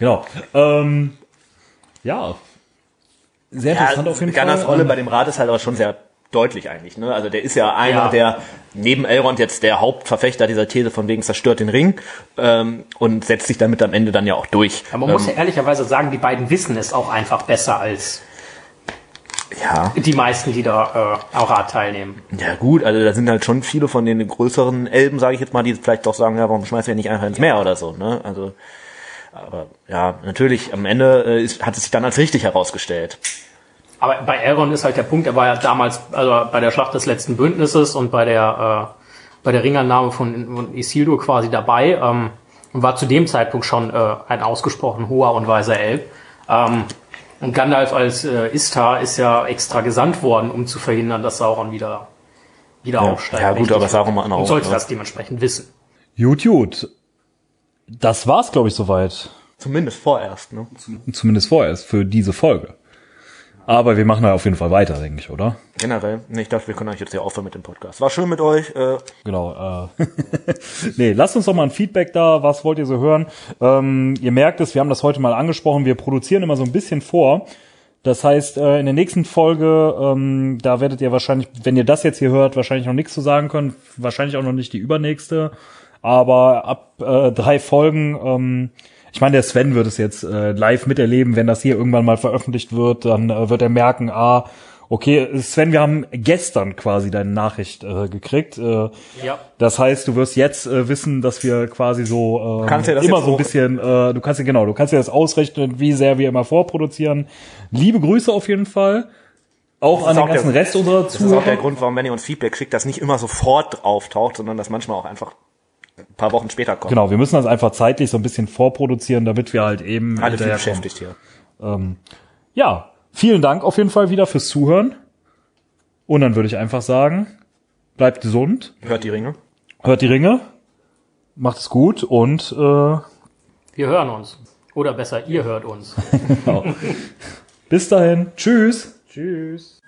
Genau. Ähm, ja. Sehr interessant auf jeden Gandalfs Fall. Rolle Ähm, bei dem Rat ist halt aber schon sehr deutlich eigentlich. Ne? Also der ist ja einer, Ja. der neben Elrond jetzt der Hauptverfechter dieser These von wegen zerstört den Ring ähm, und setzt sich damit am Ende dann ja auch durch. Aber man muss ja ehrlicherweise sagen, die beiden wissen es auch einfach besser als ja. die meisten, die da äh, am Rat teilnehmen. Ja gut, also da sind halt schon viele von den größeren Elben, sage ich jetzt mal, die vielleicht doch sagen, ja, warum schmeißt ihr nicht einfach ins Meer oder so, ne? Also, aber ja, natürlich, am Ende äh, ist, hat es sich dann als richtig herausgestellt. Aber bei Elrond ist halt der Punkt, er war ja damals, also bei der Schlacht des letzten Bündnisses und bei der, äh, bei der Ringannahme von, von Isildur quasi dabei ähm, und war zu dem Zeitpunkt schon äh, ein ausgesprochen hoher und weiser Elb. Ähm, und Gandalf als äh, Istar ist ja extra gesandt worden, um zu verhindern, dass Sauron wieder, wieder Ja, aufsteigt. ja, gut, aber Saruman auch, Und sollte ne? das dementsprechend wissen. Gut, gut. Das war's, glaube ich, soweit. Zumindest vorerst, ne? Zumindest vorerst für diese Folge. Aber wir machen da auf jeden Fall weiter, denke ich, oder? Generell. Nee, ich dachte, wir können euch jetzt hier aufhören mit dem Podcast. War schön mit euch. Äh, Genau. Äh. [laughs] nee, lasst uns doch mal ein Feedback da. Was wollt ihr so hören? Ähm, ihr merkt es, wir haben das heute mal angesprochen. Wir produzieren immer so ein bisschen vor. Das heißt, äh, in der nächsten Folge, ähm, da werdet ihr wahrscheinlich, wenn ihr das jetzt hier hört, wahrscheinlich noch nichts zu sagen können. Wahrscheinlich auch noch nicht die übernächste. Aber ab äh, drei Folgen, ähm, ich meine, der Sven wird es jetzt äh, live miterleben, wenn das hier irgendwann mal veröffentlicht wird, dann äh, wird er merken, ah, okay, Sven, wir haben gestern quasi deine Nachricht äh, gekriegt. Äh, Ja. das heißt, du wirst jetzt äh, wissen, dass wir quasi so äh, Kannst ja das immer so ein bisschen, äh, du kannst ja genau, du kannst ja das ausrechnen, wie sehr wir immer vorproduzieren. Liebe Grüße auf jeden Fall. Auch an ist den auch der- ganzen Rest unserer das ist auch der Zuhörer. Grund, warum, wenn ihr uns Feedback schickt, das nicht immer sofort auftaucht, sondern das manchmal auch einfach ein paar Wochen später kommt. Genau, wir müssen das einfach zeitlich so ein bisschen vorproduzieren, damit wir halt eben Alle viel beschäftigt hier. Ja, vielen Dank auf jeden Fall wieder fürs Zuhören. Und dann würde ich einfach sagen, bleibt gesund, Hört die Ringe. hört die Ringe, macht es gut und äh, Wir hören uns. Oder besser, ihr hört uns. [laughs] bis dahin. Tschüss. Tschüss.